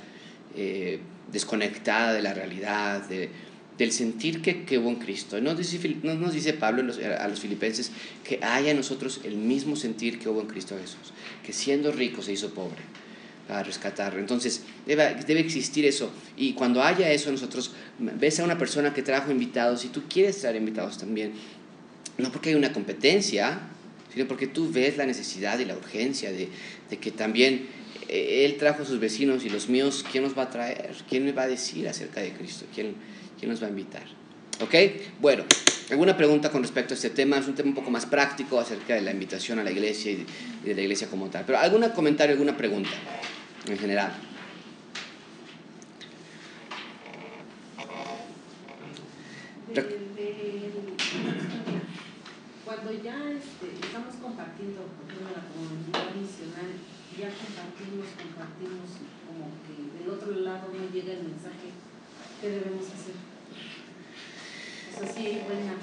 eh, desconectada de la realidad, de, del sentir que, que hubo en Cristo. No, dice, no nos dice Pablo los, a los filipenses que haya en nosotros el mismo sentir que hubo en Cristo Jesús, que siendo rico se hizo pobre para rescatarlo. Entonces, debe, debe existir eso. Y cuando haya eso, nosotros ves a una persona que trajo invitados y tú quieres traer invitados también. No porque hay una competencia, sino porque tú ves la necesidad y la urgencia de, de que también eh, Él trajo a sus vecinos y los míos, ¿quién nos va a traer? ¿Quién me va a decir acerca de Cristo? ¿Quién, quién nos va a invitar? ¿Ok? Bueno, ¿alguna pregunta con respecto a este tema? Es un tema un poco más práctico acerca de la invitación a la iglesia y de la iglesia como tal. Pero ¿algún comentario, alguna pregunta en general? De, de, cuando ya este, estamos compartiendo por ejemplo, la comunidad misional, ya compartimos, compartimos, como que del otro lado no llega el mensaje, ¿qué debemos hacer? O sea, sí hay buena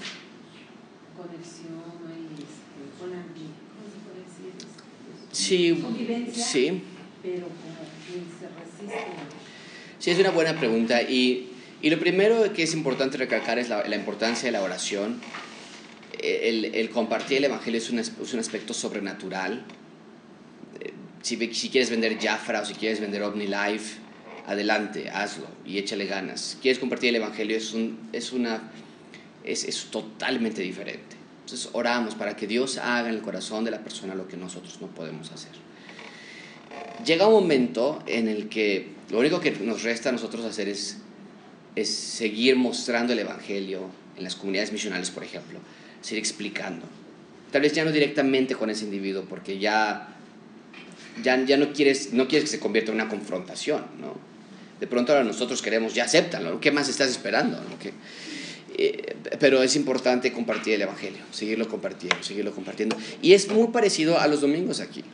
conexión, hay este, buena, ¿cómo se puede decir? Sí, convivencia, sí. Pero como que se resiste. Sí, es una buena pregunta. Y, y lo primero que es importante recalcar es la, la importancia de la oración. El, el, compartir el Evangelio es un, es un aspecto sobrenatural. Si, si, quieres vender Jafra o si quieres vender OmniLife, adelante, hazlo y échale ganas. Quieres compartir el Evangelio, es, un, es, una, es, es totalmente diferente. Entonces oramos para que Dios haga en el corazón de la persona lo que nosotros no podemos hacer. Llega un momento en el que lo único que nos resta a nosotros hacer es, es seguir mostrando el Evangelio en las comunidades misionales, por ejemplo, seguir explicando. Tal vez ya no directamente con ese individuo, porque ya, ya, ya no, quieres, no quieres que se convierta en una confrontación, ¿no? De pronto ahora nosotros queremos, ya acéptalo, ¿qué más estás esperando? eh, pero es importante compartir el Evangelio, seguirlo compartiendo, seguirlo compartiendo. Y es muy parecido a los domingos aquí.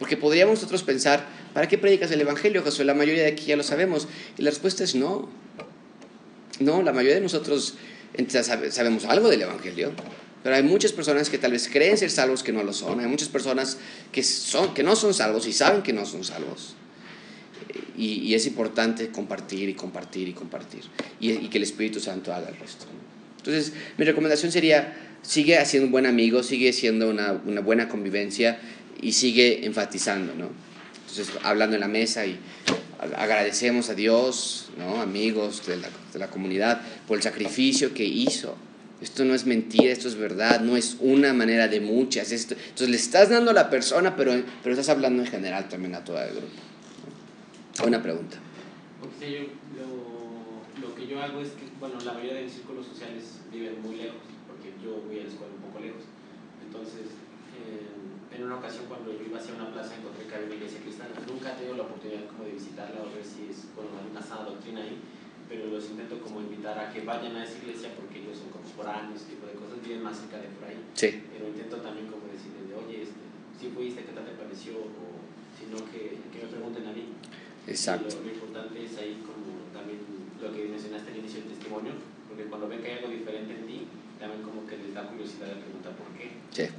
Porque podríamos nosotros pensar, ¿para qué predicas el Evangelio, Josué? La mayoría de aquí ya lo sabemos. Y la respuesta es no. No, la mayoría de nosotros sabemos algo del Evangelio. Pero hay muchas personas que tal vez creen ser salvos que no lo son. Hay muchas personas que, son, que no son salvos y saben que no son salvos. Y, es importante compartir y compartir y compartir. Y, que el Espíritu Santo haga el resto. Entonces, mi recomendación sería, sigue siendo un buen amigo, sigue siendo una buena convivencia y sigue enfatizando, ¿no? Entonces, hablando en la mesa y agradecemos a Dios, ¿no? Amigos de la, de la comunidad, por el sacrificio que hizo. Esto no es mentira, esto es verdad, no es una manera de muchas. Esto, entonces le estás dando a la persona, pero, pero estás hablando en general también a todo el grupo. Una pregunta. Yo, lo, lo, que yo hago es que, bueno, la mayoría de mis círculos sociales viven muy lejos, porque yo voy a la escuela un poco lejos. Entonces, en una ocasión cuando yo iba hacia una plaza encontré que había una iglesia cristiana. Nunca he tenido la oportunidad como de visitarla o ver si es con una sana doctrina ahí, pero los intento como invitar a que vayan a esa iglesia porque ellos son contemporáneos, tipo de cosas, viven más cerca de por ahí. Sí. Pero intento también como decirles, de, oye, este, si fuiste, ¿qué tal te pareció? O si no, que, que me pregunten a mí. Exacto. Lo, lo, importante es ahí como también lo que mencionaste al inicio del testimonio, porque cuando ven que hay algo diferente en ti, también como que les da curiosidad de preguntar por qué. Sí.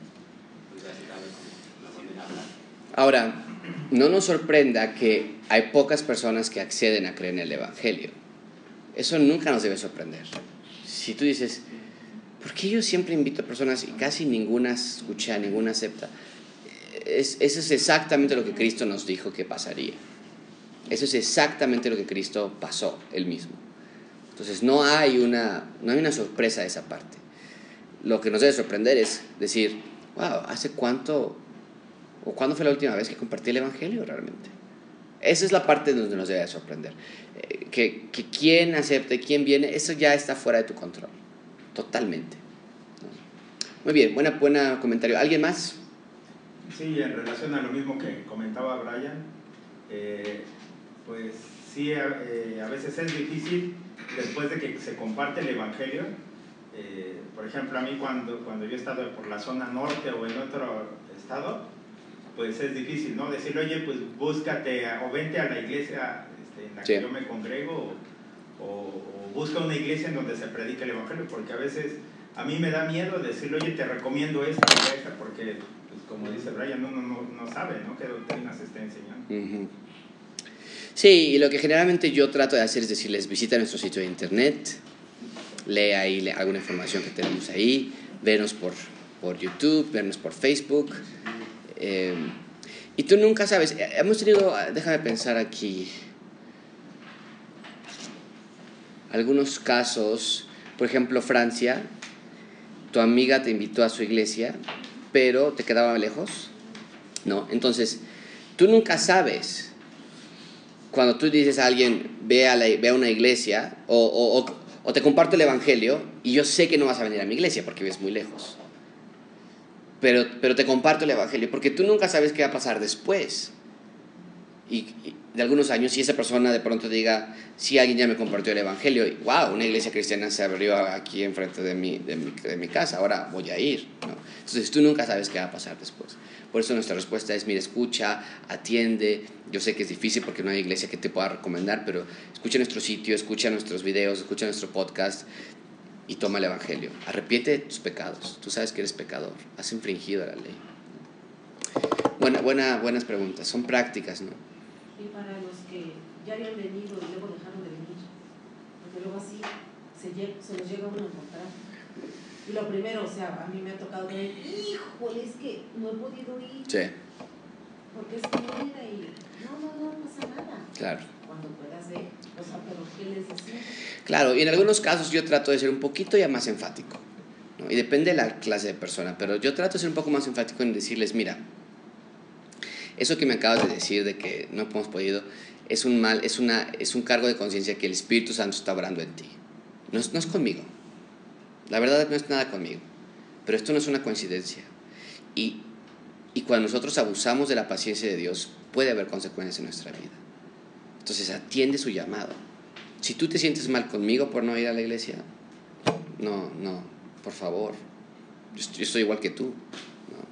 Ahora, no nos sorprenda que hay pocas personas que acceden a creer en el Evangelio. Eso nunca nos debe sorprender. Si tú dices, ¿por qué yo siempre invito a personas y casi ninguna escucha, ninguna acepta? Es, eso es exactamente lo que Cristo nos dijo que pasaría. Eso es exactamente lo que Cristo pasó él mismo. Entonces no hay una, no hay una sorpresa de esa parte. Lo que nos debe sorprender es decir, wow, ¿hace cuánto o cuándo fue la última vez que compartí el Evangelio realmente? Esa es la parte donde nos debe sorprender. Eh, que, que quién acepte, quién viene, eso ya está fuera de tu control. Totalmente. Muy bien, buena, buena comentario. ¿Alguien más? Sí, en relación a lo mismo que comentaba Brian, eh, pues sí, eh, a veces es difícil después de que se comparte el Evangelio. Por ejemplo, a mí cuando, cuando yo he estado por la zona norte o en otro estado, pues es difícil, ¿no? Decirle, oye, pues búscate o vente a la iglesia este, en la que yo me congrego o, busca una iglesia en donde se predique el Evangelio, porque a veces a mí me da miedo decirle, oye, te recomiendo esta o esta, porque, pues, como dice Brian, uno no, no, sabe, ¿no? ¿Qué doctrina se está enseñando? Sí, y lo que generalmente yo trato de hacer es decirles, visita nuestro sitio de internet, lee ahí alguna información que tenemos ahí, venos por, por YouTube, vernos por Facebook. Eh, y tú nunca sabes, eh, hemos tenido, déjame pensar aquí, algunos casos, por ejemplo Francia, tu amiga te invitó a su iglesia, pero te quedaba lejos, ¿no? Entonces, tú nunca sabes, cuando tú dices a alguien, ve a, la, ve una iglesia, o te comparto el Evangelio, y yo sé que no vas a venir a mi iglesia porque vives muy lejos pero, pero te comparto el Evangelio, porque tú nunca sabes qué va a pasar después. Y, de algunos años, si esa persona de pronto diga, si alguien ya me compartió el Evangelio, y, wow, una iglesia cristiana se abrió aquí enfrente de mi, de mi, de mi casa, ahora voy a ir. ¿no? Entonces tú nunca sabes qué va a pasar después. Por eso nuestra respuesta es, mira, escucha, atiende. Yo sé que es difícil porque no hay iglesia que te pueda recomendar, pero escucha nuestro sitio, escucha nuestros videos, escucha nuestro podcast y toma el Evangelio. Arrepiente de tus pecados. Tú sabes que eres pecador. Has infringido la ley. Buena, buena, buenas preguntas. Son prácticas, ¿no? Y para los que ya habían venido y luego dejaron de venir. Porque luego así se, se los llega uno a encontrar. Y lo primero, o sea, a mí me ha tocado ver, híjole, es que no he podido ir. Sí. Porque es que no y no, no, no pasa nada. Claro. Cuando puedas ver, o sea, pero ¿qué les decía? Claro, y en algunos casos yo trato de ser un poquito ya más enfático. ¿no? Y depende de la clase de persona, pero yo trato de ser un poco más enfático en decirles, mira, eso que me acabas de decir de que no hemos podido, es un mal, es, una, es un cargo de conciencia que el Espíritu Santo está obrando en ti. No es, no es conmigo. La verdad no es nada conmigo. Pero esto no es una coincidencia. Y, y cuando nosotros abusamos de la paciencia de Dios, puede haber consecuencias en nuestra vida. Entonces atiende su llamado. Si tú te sientes mal conmigo por no ir a la iglesia, no, no, por favor. Yo, estoy igual que tú.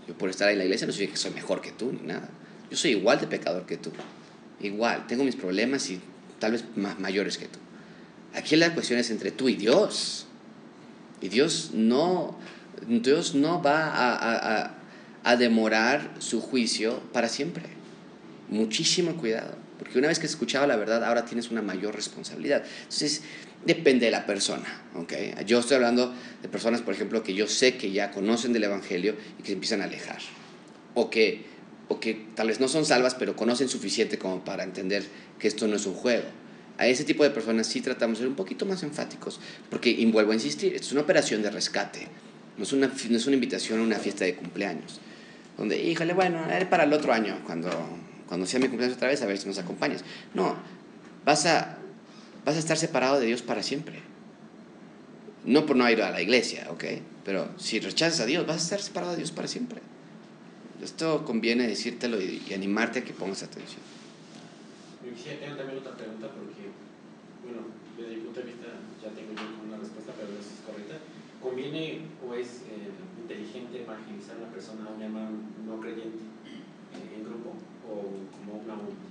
Yo por estar en la iglesia no soy que soy mejor que tú ni nada. Yo soy igual de pecador que tú. Igual, tengo mis problemas y tal vez más mayores que tú. Aquí la cuestión es entre tú y Dios. Y Dios no, Dios no va a, a, a demorar su juicio para siempre. Muchísimo cuidado. Porque una vez que has escuchado la verdad, ahora tienes una mayor responsabilidad. Entonces, depende de la persona. ¿okay? Yo estoy hablando de personas, por ejemplo, que yo sé que ya conocen del Evangelio y que se empiezan a alejar. O que, o que tal vez no son salvas, pero conocen suficiente como para entender que esto no es un juego. A ese tipo de personas sí tratamos de ser un poquito más enfáticos, porque, y vuelvo a insistir, es una operación de rescate, no es una, no es una invitación a una fiesta de cumpleaños, donde, híjole, bueno, para el otro año, cuando cuando sea mi cumpleaños otra vez, a ver si nos acompañas. No, vas a, vas a estar separado de Dios para siempre. No por no ir a la iglesia, ¿ok? Pero si rechazas a Dios, vas a estar separado de Dios para siempre. Esto conviene decírtelo y, y animarte a que pongas atención. Yo quisiera tener también otra pregunta porque, bueno, desde mi punto de vista ya tengo yo una respuesta, pero no sé si es correcta. ¿Conviene o es eh, inteligente evangelizar a una persona, a un hermano no creyente eh, en grupo? o como uno a uno?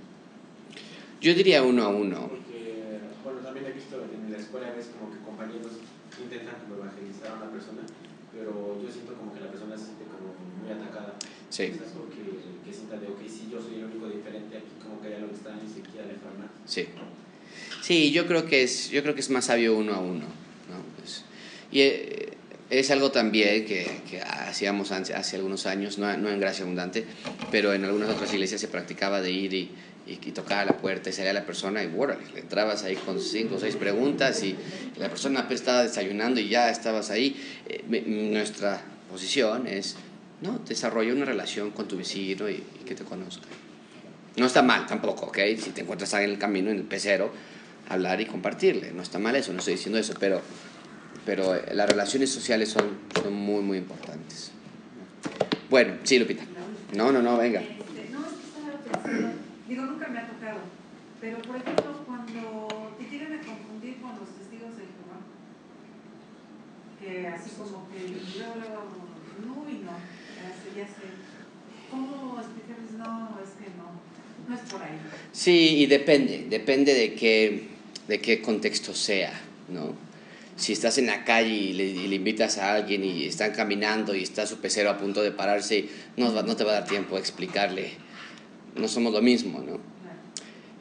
Yo diría uno a uno. Porque, bueno, también he visto en la escuela a veces como que compañeros intentan como evangelizar a una persona, pero yo siento como que la persona se siente como muy atacada. Sí. ¿Es algo que, que sienta de, ok, si yo soy el único diferente aquí, como que hay algo extraño y se quiere alejar más? Sí. Sí, yo creo que es, yo creo que es más sabio uno a uno. Y eh, es algo también que, que hacíamos hace, algunos años, no, no, en Gracia Abundante, pero en algunas otras iglesias se practicaba de ir y, y, y la puerta y salía la persona y bueno, le entrabas ahí con cinco o seis preguntas y la persona estaba desayunando y ya estabas ahí. Eh, nuestra posición es, no, desarrolla una relación con tu vecino y, y que te conozca. No está mal tampoco, ¿ok? Si te encuentras ahí en el camino, en el pecero, hablar y compartirle. No está mal eso, no estoy diciendo eso, pero, pero eh, las relaciones sociales son, son muy, muy importantes. Bueno, sí, Lupita. No, no, no, venga. Este, no, es que estaba pensando, digo, nunca me ha tocado, pero por ejemplo, cuando te llegan a confundir con los testigos de Jehová, que así como que yo no, ya sé, ya sé, ¿cómo explicarles? No, es que no, no es por ahí. Sí, y depende, depende de qué, de qué contexto sea, ¿no? Si estás en la calle y le, y le invitas a alguien y están caminando y está su pecero a punto de pararse, no, no te va a dar tiempo a explicarle. No somos lo mismo, ¿no?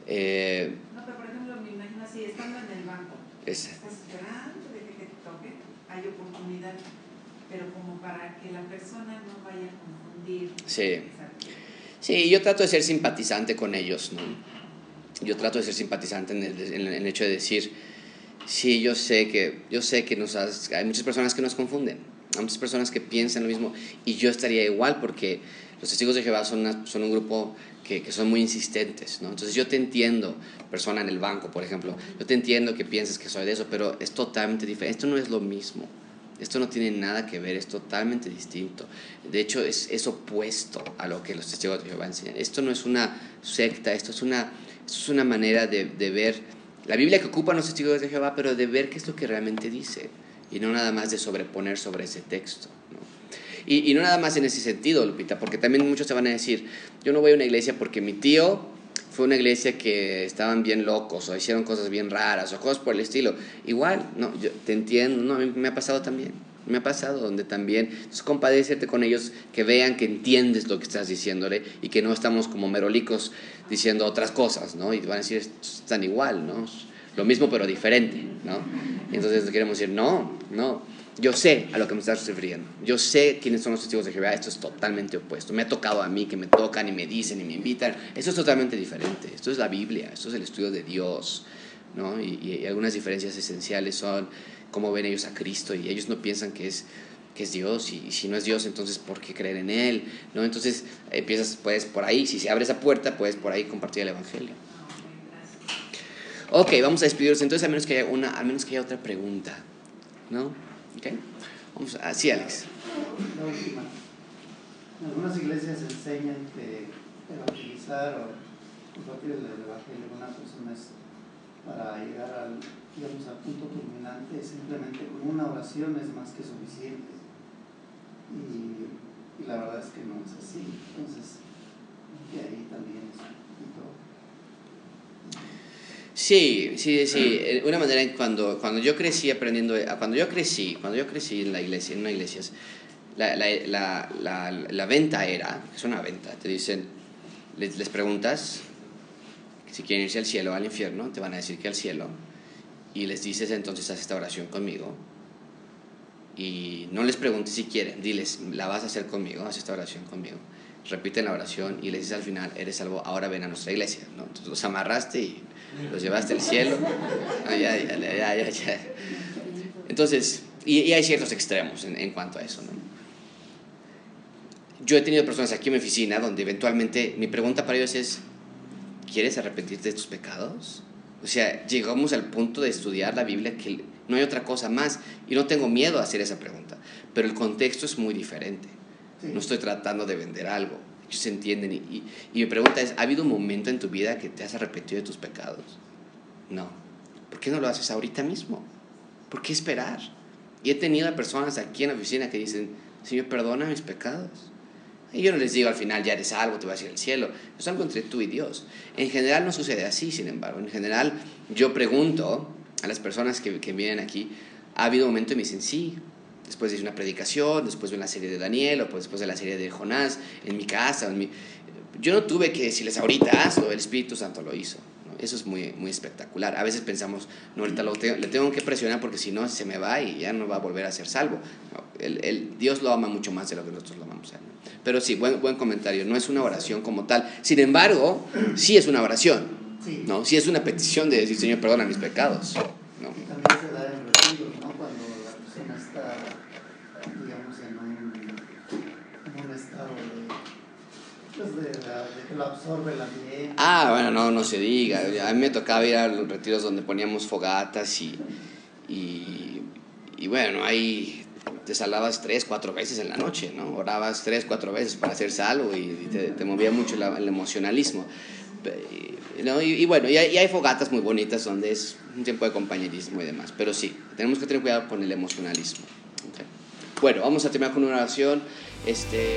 Eh, No, pero por ejemplo, me imagino así, estando en el banco, es- estás esperando de que te toque, hay oportunidad, pero como para que la persona no vaya a confundir. Sí. Sí, yo trato de ser simpatizante con ellos, ¿no? Yo trato de ser simpatizante en el, en el hecho de decir, sí, yo sé que, yo sé que nos has- hay muchas personas que nos confunden, hay muchas personas que piensan lo mismo y yo estaría igual porque los testigos de Jehová son, una- son un grupo que, que son muy insistentes, ¿no? Entonces yo te entiendo, persona en el banco, por ejemplo, yo te entiendo que piensas que soy de eso, pero es totalmente diferente, esto no es lo mismo. Esto no tiene nada que ver, es totalmente distinto. De hecho, es, es opuesto a lo que los testigos de Jehová enseñan. Esto no es una secta, esto es una, esto es una manera de, de ver la Biblia que ocupan los testigos de Jehová, pero de ver qué es lo que realmente dice y no nada más de sobreponer sobre ese texto. ¿no? Y, y no nada más en ese sentido, Lupita, porque también muchos te van a decir, yo no voy a una iglesia porque mi tío fue una iglesia que estaban bien locos o hicieron cosas bien raras o cosas por el estilo. Igual, no, yo te entiendo, no, a mí me ha pasado también. Me ha pasado donde también, entonces compadecerte con ellos, que vean que entiendes lo que estás diciéndole y que no estamos como merolicos diciendo otras cosas, ¿no? Y van a decir, están igual, ¿no? Lo mismo pero diferente, ¿no? Y entonces queremos decir, no, no, yo sé a lo que me estás refiriendo. Yo sé quiénes son los testigos de Jehová. Esto es totalmente opuesto. Me ha tocado a mí que me tocan y me dicen y me invitan. Esto es totalmente diferente. Esto es la Biblia. Esto es el estudio de Dios. ¿no? Y algunas diferencias esenciales son cómo ven ellos a Cristo y ellos no piensan que es que es Dios y, y si no es Dios entonces ¿por qué creer en Él? ¿no? Entonces empiezas puedes por ahí, si se abre esa puerta puedes por ahí compartir el Evangelio. Ok, vamos a despedirnos entonces a menos que haya, una, al menos que haya otra pregunta. ¿No? Ok. Vamos a, sí, Alex. La última. En algunas iglesias enseñan que evangelizar o compartir el evangelio con una persona es para llegar al, digamos, al punto culminante, simplemente con una oración es más que suficiente. Y, y la verdad es que no es así. Entonces, de ahí también es Sí, sí, sí. Eh, Una manera cuando, cuando yo crecí aprendiendo, cuando yo crecí, cuando yo crecí en la iglesia, en una iglesia, la, la, la, la venta era, es una venta, te dicen, les, les preguntas si quieren irse al cielo o al infierno, te van a decir que al cielo, y les dices entonces haz esta oración conmigo, y no les preguntes si quieren, diles, la vas a hacer conmigo, haz esta oración conmigo. Repiten la oración y les dices al final, eres salvo, ahora ven a nuestra iglesia. ¿no? Entonces los amarraste y los llevaste al cielo. Entonces, y, y hay ciertos extremos en, en cuanto a eso. ¿no? Yo he tenido personas aquí en mi oficina donde eventualmente mi pregunta para ellos es, ¿quieres arrepentirte de tus pecados? O sea, llegamos al punto de estudiar la Biblia que no hay otra cosa más y no tengo miedo a hacer esa pregunta, pero el contexto es muy diferente. Sí. No estoy tratando de vender algo. Ellos entienden. Y, y, y mi pregunta es, ¿ha habido un momento en tu vida que te has arrepentido de tus pecados? No. ¿Por qué no lo haces ahorita mismo? ¿Por qué esperar? Y he tenido personas aquí en la oficina que dicen, Señor, perdona mis pecados. Y yo no les digo al final, ya eres algo, te vas a ir al cielo. Es algo entre tú y Dios. En general no sucede así, sin embargo. En general yo pregunto a las personas que, que vienen aquí, ¿ha habido un momento y me dicen, sí, después de una predicación, después de una serie de Daniel, o pues después de la serie de Jonás, en mi casa. En mi... Yo no tuve que decirles ahorita hazlo, el Espíritu Santo lo hizo. ¿No? Eso es muy, muy espectacular. A veces pensamos, no, ahorita lo tengo- le tengo que presionar porque si no se me va y ya no va a volver a ser salvo. No, el, el- Dios lo ama mucho más de lo que nosotros lo amamos a él. Pero sí, buen, buen comentario. No es una oración como tal. Sin embargo, sí es una oración. Sí. ¿no? Sí es una petición de decir, Señor, perdona mis pecados. ¿no? ¿no? Cuando la persona está, digamos, en un, en un estado de, de, la- que. Ah, bueno, no, no se diga. A mí me tocaba ir a los retiros donde poníamos fogatas y, y, y bueno, ahí te salabas tres, cuatro veces en la noche, ¿no? Orabas tres, cuatro veces para ser salvo y te, movía mucho el emocionalismo. ¿no? Y, bueno, y hay, fogatas muy bonitas donde es un tiempo de compañerismo y demás, pero sí, tenemos que tener cuidado con el emocionalismo. Bueno, vamos a terminar con una oración. Este...